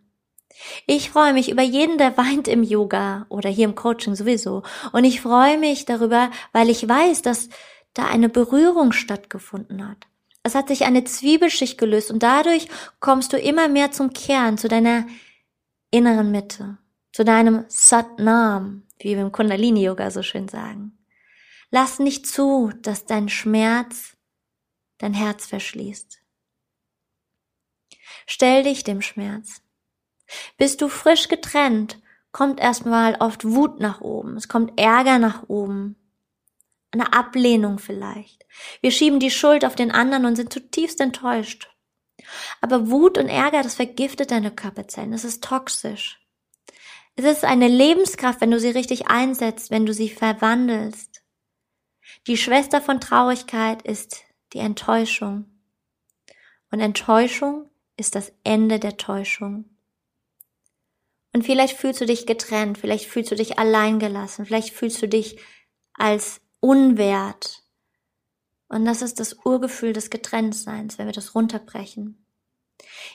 Ich freue mich über jeden, der weint im Yoga oder hier im Coaching sowieso. Und ich freue mich darüber, weil ich weiß, dass da eine Berührung stattgefunden hat. Es hat sich eine Zwiebelschicht gelöst und dadurch kommst du immer mehr zum Kern, zu deiner inneren Mitte, zu deinem Satnam, wie wir im Kundalini Yoga so schön sagen. Lass nicht zu, dass dein Schmerz dein Herz verschließt. Stell dich dem Schmerz. Bist du frisch getrennt, kommt erstmal oft Wut nach oben, es kommt Ärger nach oben, eine Ablehnung vielleicht. Wir schieben die Schuld auf den anderen und sind zutiefst enttäuscht. Aber Wut und Ärger, das vergiftet deine Körperzellen. Es ist toxisch. Es ist eine Lebenskraft, wenn du sie richtig einsetzt, wenn du sie verwandelst. Die Schwester von Traurigkeit ist die Enttäuschung. Und Enttäuschung ist das Ende der Täuschung. Und vielleicht fühlst du dich getrennt, vielleicht fühlst du dich alleingelassen, vielleicht fühlst du dich als unwert. Und das ist das Urgefühl des Getrenntseins, wenn wir das runterbrechen.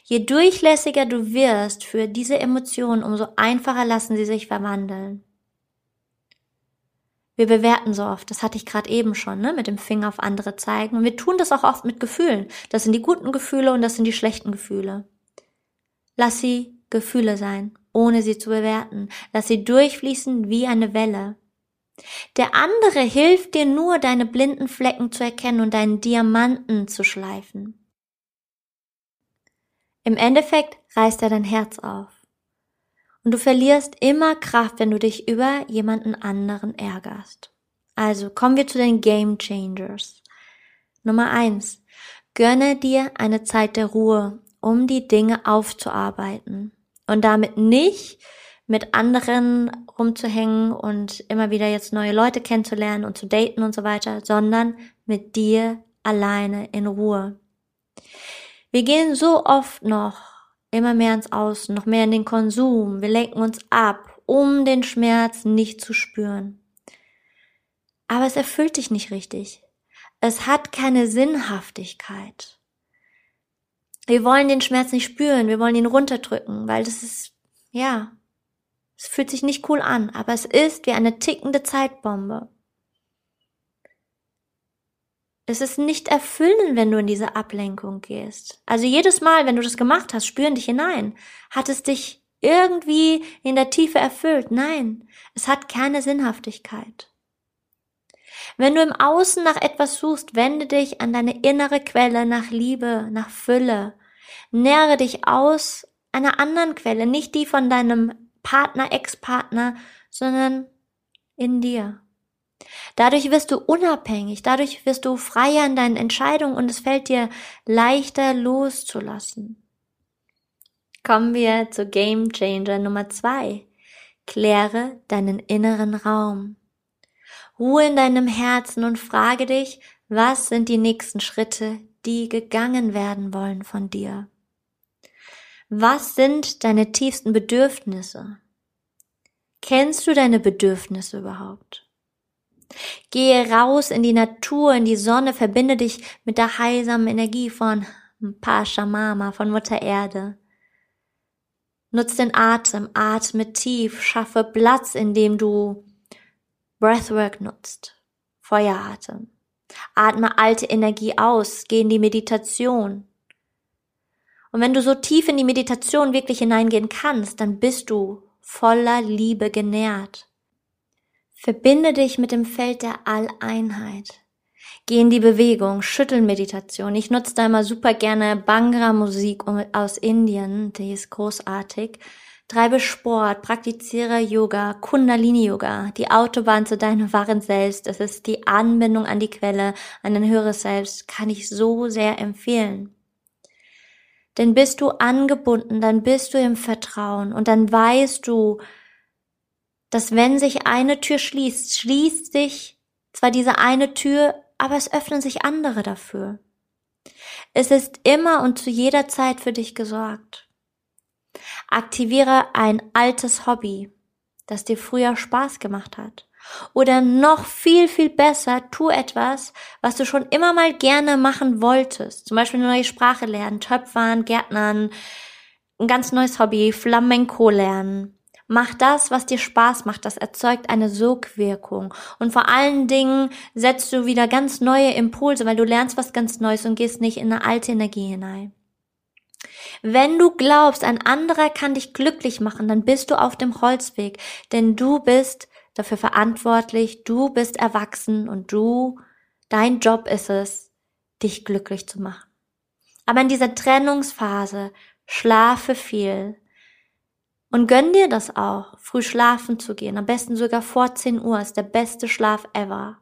Je durchlässiger du wirst für diese Emotionen, umso einfacher lassen sie sich verwandeln. Wir bewerten so oft, das hatte ich gerade eben schon, ne, mit dem Finger auf andere zeigen. Und wir tun das auch oft mit Gefühlen. Das sind die guten Gefühle und das sind die schlechten Gefühle. Lass sie Gefühle sein, ohne sie zu bewerten. Lass sie durchfließen wie eine Welle. Der andere hilft dir nur, deine blinden Flecken zu erkennen und deinen Diamanten zu schleifen. Im Endeffekt reißt er dein Herz auf. Und du verlierst immer Kraft, wenn du dich über jemanden anderen ärgerst. Also kommen wir zu den Game Changers. Nummer eins: Gönne dir eine Zeit der Ruhe, um die Dinge aufzuarbeiten. Und damit nicht mit anderen rumzuhängen und immer wieder jetzt neue Leute kennenzulernen und zu daten und so weiter, sondern mit dir alleine in Ruhe. Wir gehen so oft noch immer mehr ins Außen, noch mehr in den Konsum. Wir lenken uns ab, um den Schmerz nicht zu spüren. Aber es erfüllt dich nicht richtig. Es hat keine Sinnhaftigkeit. Wir wollen den Schmerz nicht spüren, wir wollen ihn runterdrücken, weil das ist, ja, es fühlt sich nicht cool an, aber es ist wie eine tickende Zeitbombe. Es ist nicht erfüllend, wenn du in diese Ablenkung gehst. Also jedes Mal, wenn du das gemacht hast, spüren dich hinein. Hat es dich irgendwie in der Tiefe erfüllt? Nein, es hat keine Sinnhaftigkeit. Wenn du im Außen nach etwas suchst, wende dich an deine innere Quelle nach Liebe, nach Fülle. Nähre dich aus einer anderen Quelle, nicht die von deinem Partner, Ex-Partner, sondern in dir. Dadurch wirst du unabhängig, dadurch wirst du freier in deinen Entscheidungen und es fällt dir leichter loszulassen. Kommen wir zu Game Changer Nummer zwei. Kläre deinen inneren Raum. Ruhe in deinem Herzen und frage dich, was sind die nächsten Schritte, die gegangen werden wollen von dir? Was sind deine tiefsten Bedürfnisse? Kennst du deine Bedürfnisse überhaupt? Gehe raus in die Natur, in die Sonne, verbinde dich mit der heilsamen Energie von Pascha Mama, von Mutter Erde. Nutz den Atem, atme tief, schaffe Platz, indem du Breathwork nutzt, Feueratem. Atme alte Energie aus, geh in die Meditation. Und wenn du so tief in die Meditation wirklich hineingehen kannst, dann bist du voller Liebe genährt. Verbinde dich mit dem Feld der Alleinheit. Geh in die Bewegung, Schüttelmeditation. Ich nutze da immer super gerne Bangra-Musik aus Indien, die ist großartig. Treibe Sport, praktiziere Yoga, Kundalini-Yoga, die Autobahn zu deinem wahren Selbst. Es ist die Anbindung an die Quelle, an dein höheres Selbst, kann ich so sehr empfehlen. Denn bist du angebunden, dann bist du im Vertrauen und dann weißt du, dass wenn sich eine Tür schließt, schließt sich zwar diese eine Tür, aber es öffnen sich andere dafür. Es ist immer und zu jeder Zeit für dich gesorgt. Aktiviere ein altes Hobby, das dir früher Spaß gemacht hat. Oder noch viel, viel besser, tu etwas, was du schon immer mal gerne machen wolltest. Zum Beispiel eine neue Sprache lernen, Töpfern, Gärtnern, ein ganz neues Hobby, Flamenco lernen. Mach das, was dir Spaß macht. Das erzeugt eine Sogwirkung. Und vor allen Dingen setzt du wieder ganz neue Impulse, weil du lernst was ganz Neues und gehst nicht in eine alte Energie hinein. Wenn du glaubst, ein anderer kann dich glücklich machen, dann bist du auf dem Holzweg, denn du bist dafür verantwortlich, du bist erwachsen und du, dein Job ist es, dich glücklich zu machen. Aber in dieser Trennungsphase schlafe viel, und gönn dir das auch, früh schlafen zu gehen, am besten sogar vor 10 Uhr, ist der beste Schlaf ever.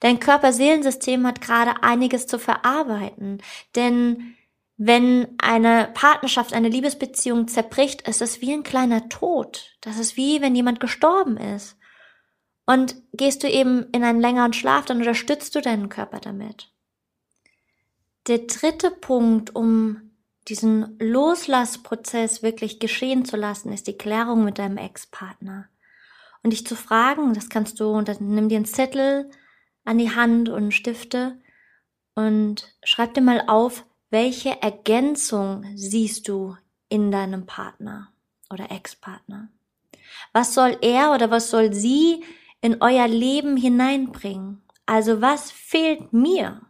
Dein Körper-Seelensystem hat gerade einiges zu verarbeiten, denn Wenn eine Partnerschaft, eine Liebesbeziehung zerbricht, ist es wie ein kleiner Tod. Das ist wie wenn jemand gestorben ist. Und gehst du eben in einen längeren Schlaf, dann unterstützt du deinen Körper damit. Der dritte Punkt, um diesen Loslassprozess wirklich geschehen zu lassen, ist die Klärung mit deinem Ex-Partner. Und dich zu fragen, das kannst du, dann nimm dir einen Zettel an die Hand und Stifte und schreib dir mal auf, welche Ergänzung siehst du in deinem Partner oder Ex-Partner? Was soll er oder was soll sie in euer Leben hineinbringen? Also was fehlt mir?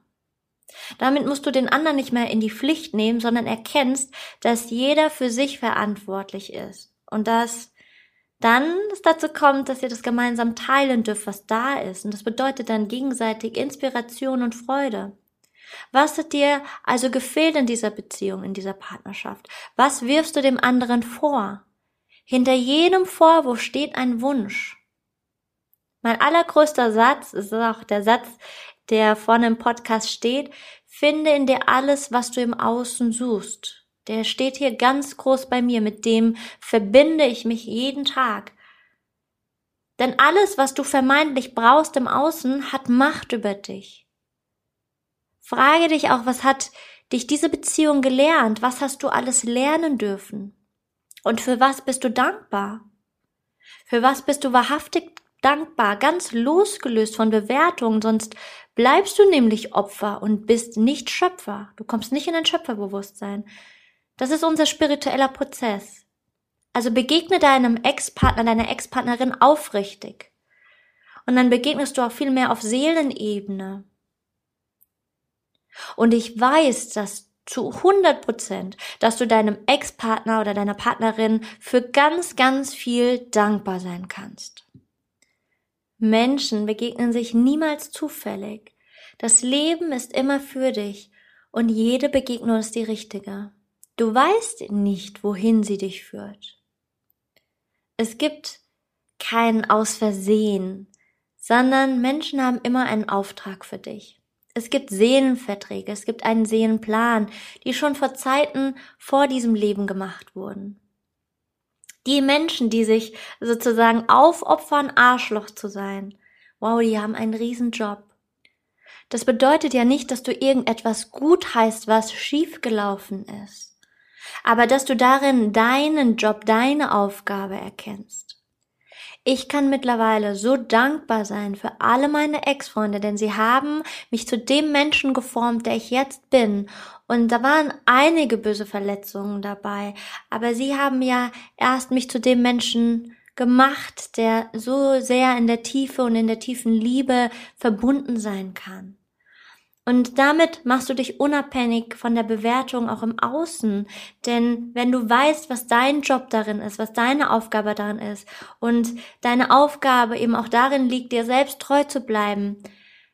Damit musst du den anderen nicht mehr in die Pflicht nehmen, sondern erkennst, dass jeder für sich verantwortlich ist und dass dann es dazu kommt, dass ihr das gemeinsam teilen dürft, was da ist. Und das bedeutet dann gegenseitig Inspiration und Freude. Was hat dir also gefehlt in dieser Beziehung, in dieser Partnerschaft? Was wirfst du dem anderen vor? Hinter jedem Vorwurf steht ein Wunsch. Mein allergrößter Satz ist auch der Satz, der vorne im Podcast steht, finde in dir alles, was du im Außen suchst. Der steht hier ganz groß bei mir, mit dem verbinde ich mich jeden Tag. Denn alles, was du vermeintlich brauchst im Außen, hat Macht über dich. Frage dich auch, was hat dich diese Beziehung gelernt? Was hast du alles lernen dürfen? Und für was bist du dankbar? Für was bist du wahrhaftig dankbar, ganz losgelöst von Bewertungen, sonst bleibst du nämlich Opfer und bist nicht Schöpfer. Du kommst nicht in ein Schöpferbewusstsein. Das ist unser spiritueller Prozess. Also begegne deinem Ex-Partner, deiner Ex-Partnerin aufrichtig. Und dann begegnest du auch viel mehr auf Seelenebene. Und ich weiß, dass zu 100 Prozent, dass du deinem Ex-Partner oder deiner Partnerin für ganz, ganz viel dankbar sein kannst. Menschen begegnen sich niemals zufällig. Das Leben ist immer für dich und jede Begegnung ist die richtige. Du weißt nicht, wohin sie dich führt. Es gibt kein Aus Versehen, sondern Menschen haben immer einen Auftrag für dich. Es gibt Seelenverträge, es gibt einen Seelenplan, die schon vor Zeiten vor diesem Leben gemacht wurden. Die Menschen, die sich sozusagen aufopfern, Arschloch zu sein, wow, die haben einen Riesenjob. Das bedeutet ja nicht, dass du irgendetwas gut heißt, was schiefgelaufen ist, aber dass du darin deinen Job, deine Aufgabe erkennst. Ich kann mittlerweile so dankbar sein für alle meine Ex-Freunde, denn sie haben mich zu dem Menschen geformt, der ich jetzt bin. Und da waren einige böse Verletzungen dabei, aber sie haben ja erst mich zu dem Menschen gemacht, der so sehr in der Tiefe und in der tiefen Liebe verbunden sein kann. Und damit machst du dich unabhängig von der Bewertung auch im Außen. Denn wenn du weißt, was dein Job darin ist, was deine Aufgabe darin ist und deine Aufgabe eben auch darin liegt, dir selbst treu zu bleiben,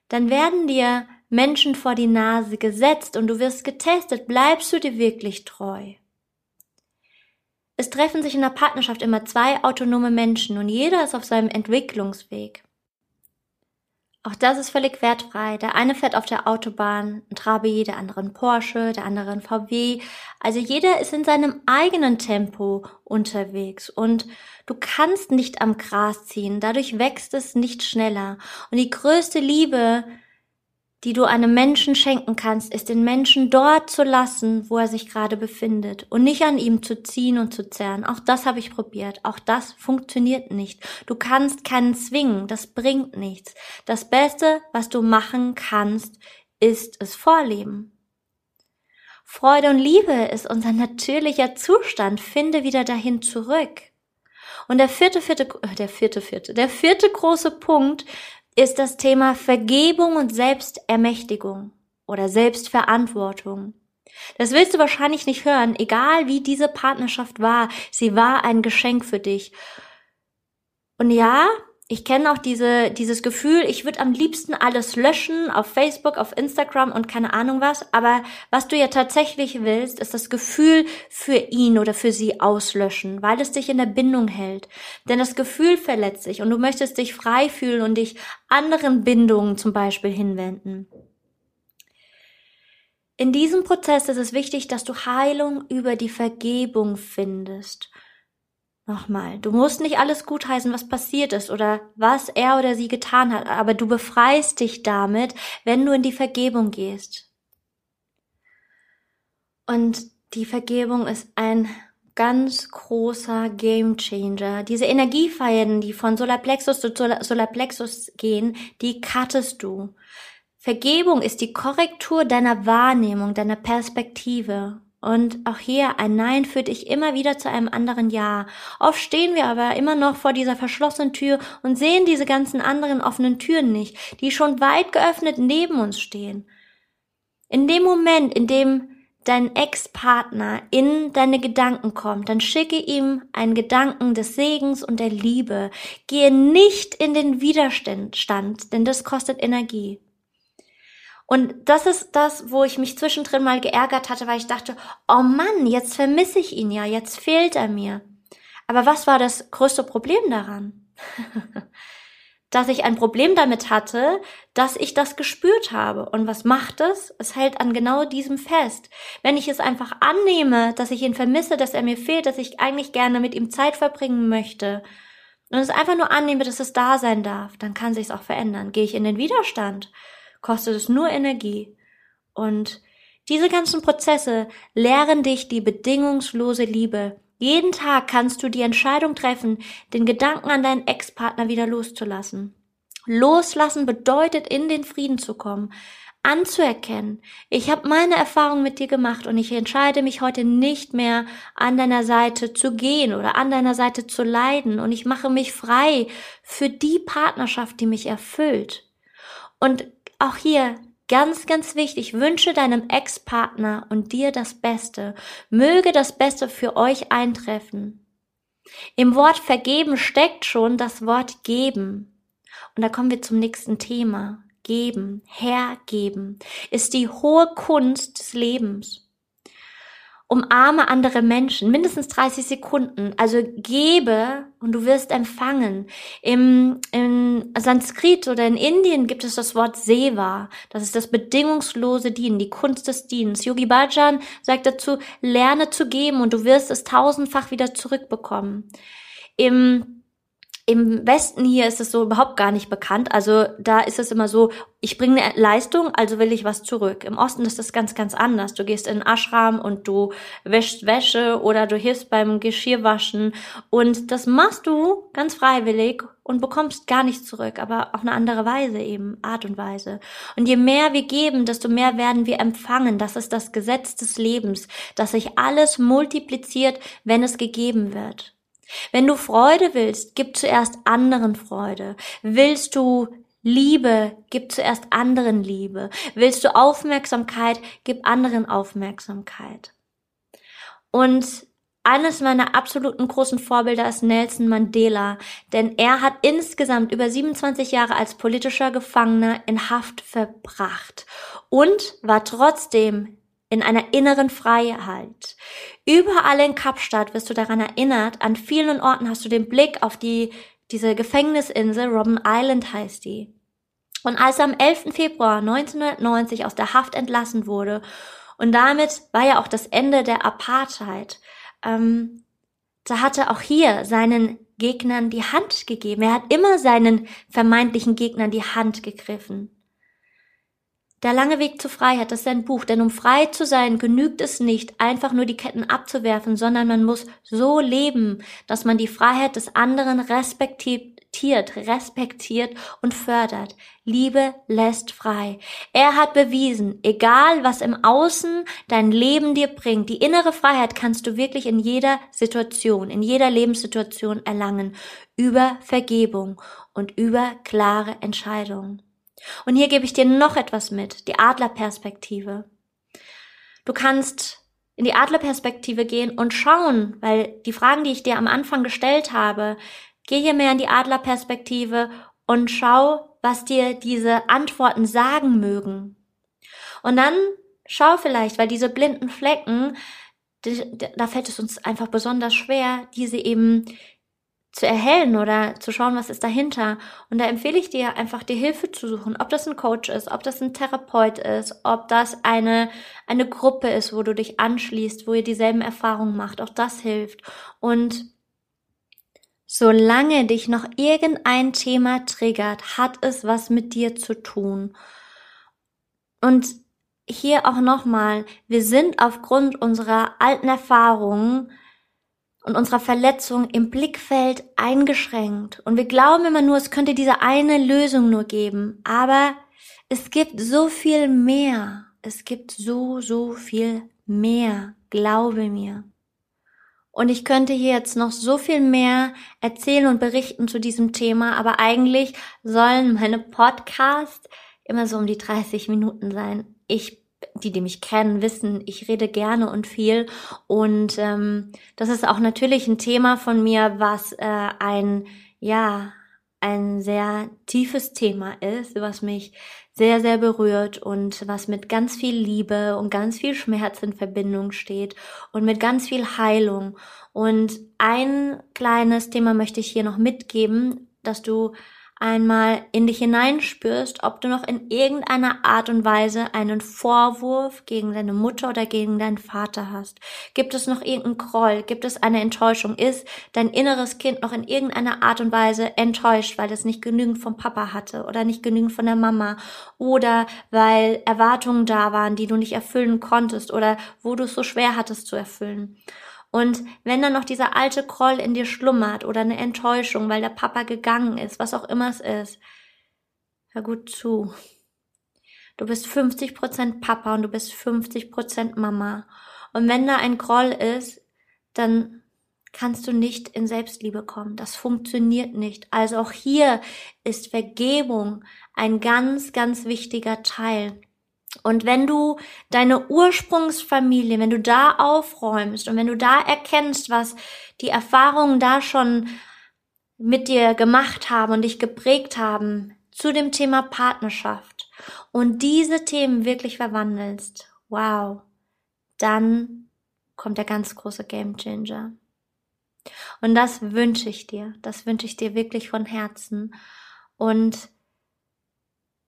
dann werden dir Menschen vor die Nase gesetzt und du wirst getestet, bleibst du dir wirklich treu. Es treffen sich in der Partnerschaft immer zwei autonome Menschen und jeder ist auf seinem Entwicklungsweg. Auch das ist völlig wertfrei. Der eine fährt auf der Autobahn ein Trabi, der andere ein Porsche, der andere ein VW. Also jeder ist in seinem eigenen Tempo unterwegs und du kannst nicht am Gras ziehen. Dadurch wächst es nicht schneller. Und die größte Liebe, die du einem Menschen schenken kannst, ist den Menschen dort zu lassen, wo er sich gerade befindet und nicht an ihm zu ziehen und zu zerren. Auch das habe ich probiert. Auch das funktioniert nicht. Du kannst keinen zwingen. Das bringt nichts. Das Beste, was du machen kannst, ist es vorleben. Freude und Liebe ist unser natürlicher Zustand. Finde wieder dahin zurück. Und der vierte, vierte, äh, der vierte, vierte, der vierte große Punkt ist das Thema Vergebung und Selbstermächtigung oder Selbstverantwortung. Das willst du wahrscheinlich nicht hören, egal wie diese Partnerschaft war. Sie war ein Geschenk für dich. Und ja, ich kenne auch diese, dieses Gefühl, ich würde am liebsten alles löschen auf Facebook, auf Instagram und keine Ahnung was. Aber was du ja tatsächlich willst, ist das Gefühl für ihn oder für sie auslöschen, weil es dich in der Bindung hält. Denn das Gefühl verletzt sich und du möchtest dich frei fühlen und dich anderen Bindungen zum Beispiel hinwenden. in diesem Prozess ist es wichtig, dass du Heilung über die Vergebung findest. Nochmal, du musst nicht alles gutheißen, was passiert ist oder was er oder sie getan hat, aber du befreist dich damit, wenn du in die Vergebung gehst. Und die Vergebung ist ein ganz großer Gamechanger. Diese Energiefäden, die von Solarplexus zu Solarplexus gehen, die cuttest du. Vergebung ist die Korrektur deiner Wahrnehmung, deiner Perspektive. Und auch hier, ein Nein führt dich immer wieder zu einem anderen Ja. Oft stehen wir aber immer noch vor dieser verschlossenen Tür und sehen diese ganzen anderen offenen Türen nicht, die schon weit geöffnet neben uns stehen. In dem Moment, in dem dein Ex-Partner in deine Gedanken kommt, dann schicke ihm einen Gedanken des Segens und der Liebe. Gehe nicht in den Widerstand, denn das kostet Energie. Und das ist das, wo ich mich zwischendrin mal geärgert hatte, weil ich dachte, oh Mann, jetzt vermisse ich ihn ja, jetzt fehlt er mir. Aber was war das größte Problem daran? dass ich ein Problem damit hatte, dass ich das gespürt habe. Und was macht es? Es hält an genau diesem fest. Wenn ich es einfach annehme, dass ich ihn vermisse, dass er mir fehlt, dass ich eigentlich gerne mit ihm Zeit verbringen möchte, und es einfach nur annehme, dass es da sein darf, dann kann sich es auch verändern. Gehe ich in den Widerstand, kostet es nur Energie. Und diese ganzen Prozesse lehren dich die bedingungslose Liebe. Jeden Tag kannst du die Entscheidung treffen, den Gedanken an deinen Ex-Partner wieder loszulassen. Loslassen bedeutet, in den Frieden zu kommen, anzuerkennen, ich habe meine Erfahrung mit dir gemacht und ich entscheide mich heute nicht mehr an deiner Seite zu gehen oder an deiner Seite zu leiden und ich mache mich frei für die Partnerschaft, die mich erfüllt. Und auch hier ganz, ganz wichtig, wünsche deinem Ex-Partner und dir das Beste. Möge das Beste für euch eintreffen. Im Wort vergeben steckt schon das Wort geben. Und da kommen wir zum nächsten Thema. Geben, hergeben, ist die hohe Kunst des Lebens umarme andere Menschen, mindestens 30 Sekunden. Also gebe und du wirst empfangen. Im, im Sanskrit oder in Indien gibt es das Wort Seva. Das ist das bedingungslose Dienen, die Kunst des Dienens. Yogi Bhajan sagt dazu, lerne zu geben und du wirst es tausendfach wieder zurückbekommen. Im im Westen hier ist es so überhaupt gar nicht bekannt. Also da ist es immer so, ich bringe eine Leistung, also will ich was zurück. Im Osten ist das ganz, ganz anders. Du gehst in Ashram und du wäschst Wäsche oder du hilfst beim Geschirrwaschen und das machst du ganz freiwillig und bekommst gar nichts zurück, aber auf eine andere Weise eben, Art und Weise. Und je mehr wir geben, desto mehr werden wir empfangen. Das ist das Gesetz des Lebens, dass sich alles multipliziert, wenn es gegeben wird. Wenn du Freude willst, gib zuerst anderen Freude. Willst du Liebe, gib zuerst anderen Liebe. Willst du Aufmerksamkeit, gib anderen Aufmerksamkeit. Und eines meiner absoluten großen Vorbilder ist Nelson Mandela, denn er hat insgesamt über 27 Jahre als politischer Gefangener in Haft verbracht und war trotzdem in einer inneren Freiheit. Überall in Kapstadt wirst du daran erinnert, an vielen Orten hast du den Blick auf die, diese Gefängnisinsel, Robben Island heißt die. Und als er am 11. Februar 1990 aus der Haft entlassen wurde, und damit war ja auch das Ende der Apartheid, ähm, da hat er auch hier seinen Gegnern die Hand gegeben. Er hat immer seinen vermeintlichen Gegnern die Hand gegriffen. Der lange Weg zur Freiheit, ist ein Buch, denn um frei zu sein, genügt es nicht, einfach nur die Ketten abzuwerfen, sondern man muss so leben, dass man die Freiheit des anderen respektiert, respektiert und fördert. Liebe lässt frei. Er hat bewiesen, egal was im Außen dein Leben dir bringt, die innere Freiheit kannst du wirklich in jeder Situation, in jeder Lebenssituation erlangen, über Vergebung und über klare Entscheidungen. Und hier gebe ich dir noch etwas mit, die Adlerperspektive. Du kannst in die Adlerperspektive gehen und schauen, weil die Fragen, die ich dir am Anfang gestellt habe, geh hier mehr in die Adlerperspektive und schau, was dir diese Antworten sagen mögen. Und dann schau vielleicht, weil diese blinden Flecken, da fällt es uns einfach besonders schwer, diese eben zu erhellen oder zu schauen, was ist dahinter. Und da empfehle ich dir einfach, dir Hilfe zu suchen, ob das ein Coach ist, ob das ein Therapeut ist, ob das eine, eine Gruppe ist, wo du dich anschließt, wo ihr dieselben Erfahrungen macht. Auch das hilft. Und solange dich noch irgendein Thema triggert, hat es was mit dir zu tun. Und hier auch nochmal, wir sind aufgrund unserer alten Erfahrungen und unserer Verletzung im Blickfeld eingeschränkt. Und wir glauben immer nur, es könnte diese eine Lösung nur geben. Aber es gibt so viel mehr. Es gibt so, so viel mehr. Glaube mir. Und ich könnte hier jetzt noch so viel mehr erzählen und berichten zu diesem Thema, aber eigentlich sollen meine Podcasts immer so um die 30 Minuten sein. Ich die, die mich kennen, wissen, ich rede gerne und viel. Und ähm, das ist auch natürlich ein Thema von mir, was äh, ein, ja, ein sehr tiefes Thema ist, was mich sehr, sehr berührt und was mit ganz viel Liebe und ganz viel Schmerz in Verbindung steht und mit ganz viel Heilung. Und ein kleines Thema möchte ich hier noch mitgeben, dass du einmal in dich hineinspürst, ob du noch in irgendeiner Art und Weise einen Vorwurf gegen deine Mutter oder gegen deinen Vater hast. Gibt es noch irgendeinen Groll? Gibt es eine Enttäuschung? Ist dein inneres Kind noch in irgendeiner Art und Weise enttäuscht, weil es nicht genügend vom Papa hatte oder nicht genügend von der Mama oder weil Erwartungen da waren, die du nicht erfüllen konntest oder wo du es so schwer hattest zu erfüllen? Und wenn dann noch dieser alte Groll in dir schlummert oder eine Enttäuschung, weil der Papa gegangen ist, was auch immer es ist, hör gut zu. Du bist 50% Papa und du bist 50% Mama. Und wenn da ein Groll ist, dann kannst du nicht in Selbstliebe kommen. Das funktioniert nicht. Also auch hier ist Vergebung ein ganz, ganz wichtiger Teil. Und wenn du deine Ursprungsfamilie, wenn du da aufräumst und wenn du da erkennst, was die Erfahrungen da schon mit dir gemacht haben und dich geprägt haben zu dem Thema Partnerschaft und diese Themen wirklich verwandelst, wow, dann kommt der ganz große Game Changer. Und das wünsche ich dir, das wünsche ich dir wirklich von Herzen. Und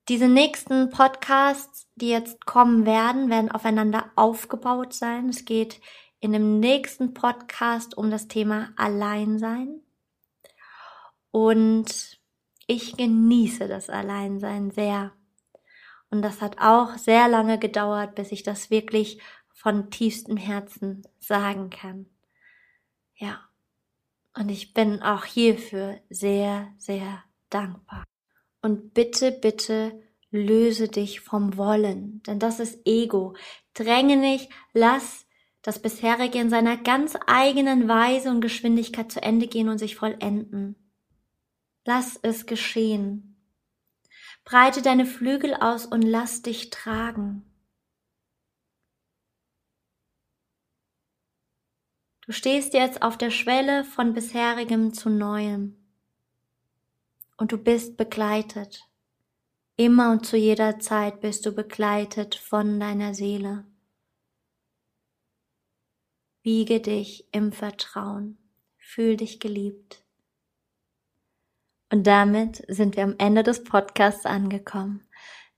diese nächsten Podcasts, die jetzt kommen werden, werden aufeinander aufgebaut sein. Es geht in dem nächsten Podcast um das Thema Alleinsein. Und ich genieße das Alleinsein sehr. Und das hat auch sehr lange gedauert, bis ich das wirklich von tiefstem Herzen sagen kann. Ja. Und ich bin auch hierfür sehr, sehr dankbar. Und bitte, bitte löse dich vom Wollen, denn das ist Ego. Dränge nicht, lass das bisherige in seiner ganz eigenen Weise und Geschwindigkeit zu Ende gehen und sich vollenden. Lass es geschehen. Breite deine Flügel aus und lass dich tragen. Du stehst jetzt auf der Schwelle von bisherigem zu neuem und du bist begleitet. Immer und zu jeder Zeit bist du begleitet von deiner Seele. Wiege dich im Vertrauen, fühl dich geliebt. Und damit sind wir am Ende des Podcasts angekommen.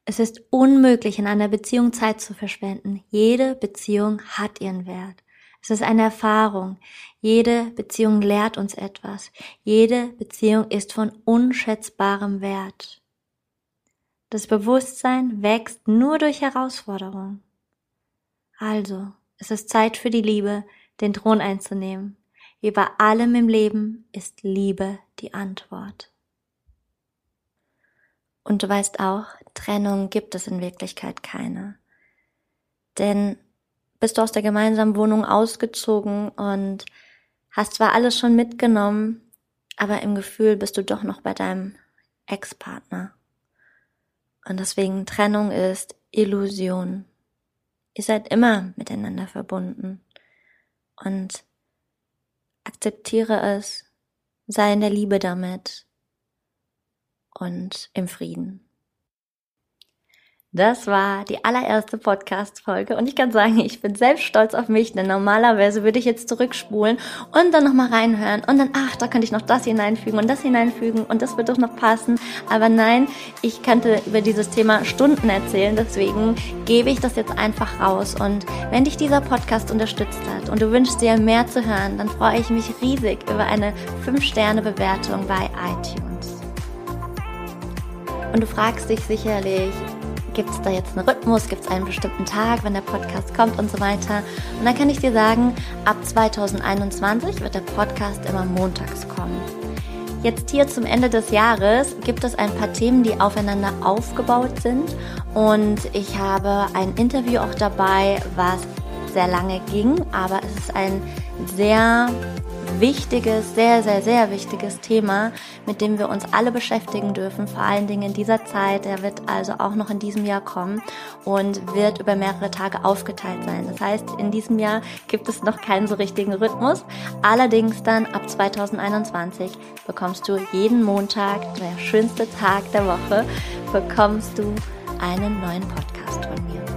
Es ist unmöglich, in einer Beziehung Zeit zu verschwenden. Jede Beziehung hat ihren Wert. Es ist eine Erfahrung. Jede Beziehung lehrt uns etwas. Jede Beziehung ist von unschätzbarem Wert. Das Bewusstsein wächst nur durch Herausforderung. Also, es ist Zeit für die Liebe, den Thron einzunehmen. Über allem im Leben ist Liebe die Antwort. Und du weißt auch, Trennung gibt es in Wirklichkeit keine. Denn bist du aus der gemeinsamen Wohnung ausgezogen und hast zwar alles schon mitgenommen, aber im Gefühl bist du doch noch bei deinem Ex-Partner. Und deswegen Trennung ist Illusion. Ihr seid immer miteinander verbunden. Und akzeptiere es, sei in der Liebe damit und im Frieden. Das war die allererste Podcast-Folge und ich kann sagen, ich bin selbst stolz auf mich, denn normalerweise würde ich jetzt zurückspulen und dann nochmal reinhören und dann, ach, da könnte ich noch das hineinfügen und das hineinfügen und das wird doch noch passen. Aber nein, ich könnte über dieses Thema Stunden erzählen, deswegen gebe ich das jetzt einfach raus und wenn dich dieser Podcast unterstützt hat und du wünschst dir mehr zu hören, dann freue ich mich riesig über eine 5-Sterne-Bewertung bei iTunes. Und du fragst dich sicherlich, Gibt es da jetzt einen Rhythmus? Gibt es einen bestimmten Tag, wenn der Podcast kommt und so weiter? Und dann kann ich dir sagen, ab 2021 wird der Podcast immer montags kommen. Jetzt hier zum Ende des Jahres gibt es ein paar Themen, die aufeinander aufgebaut sind. Und ich habe ein Interview auch dabei, was sehr lange ging, aber es ist ein sehr wichtiges, sehr, sehr, sehr wichtiges Thema, mit dem wir uns alle beschäftigen dürfen, vor allen Dingen in dieser Zeit. Der wird also auch noch in diesem Jahr kommen und wird über mehrere Tage aufgeteilt sein. Das heißt, in diesem Jahr gibt es noch keinen so richtigen Rhythmus. Allerdings dann ab 2021 bekommst du jeden Montag, der schönste Tag der Woche, bekommst du einen neuen Podcast von mir.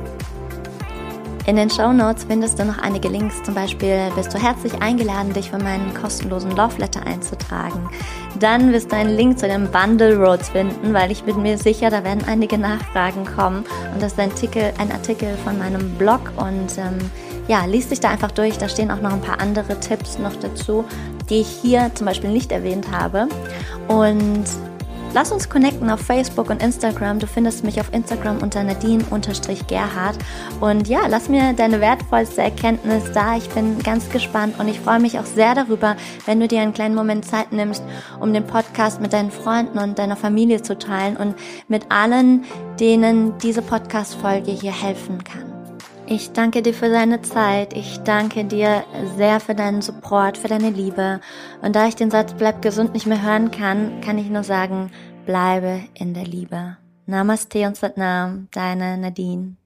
In den Show Notes findest du noch einige Links. Zum Beispiel bist du herzlich eingeladen, dich für meinen kostenlosen Love Letter einzutragen. Dann wirst du einen Link zu den Bundle Roads finden, weil ich bin mir sicher, da werden einige Nachfragen kommen. Und das ist ein Artikel, ein Artikel von meinem Blog und ähm, ja, liest dich da einfach durch. Da stehen auch noch ein paar andere Tipps noch dazu, die ich hier zum Beispiel nicht erwähnt habe. Und Lass uns connecten auf Facebook und Instagram. Du findest mich auf Instagram unter Nadine-Gerhard. Und ja, lass mir deine wertvollste Erkenntnis da. Ich bin ganz gespannt und ich freue mich auch sehr darüber, wenn du dir einen kleinen Moment Zeit nimmst, um den Podcast mit deinen Freunden und deiner Familie zu teilen und mit allen, denen diese Podcast-Folge hier helfen kann. Ich danke dir für deine Zeit. Ich danke dir sehr für deinen Support, für deine Liebe. Und da ich den Satz bleib gesund nicht mehr hören kann, kann ich nur sagen, bleibe in der Liebe. Namaste und Satnam, deine Nadine.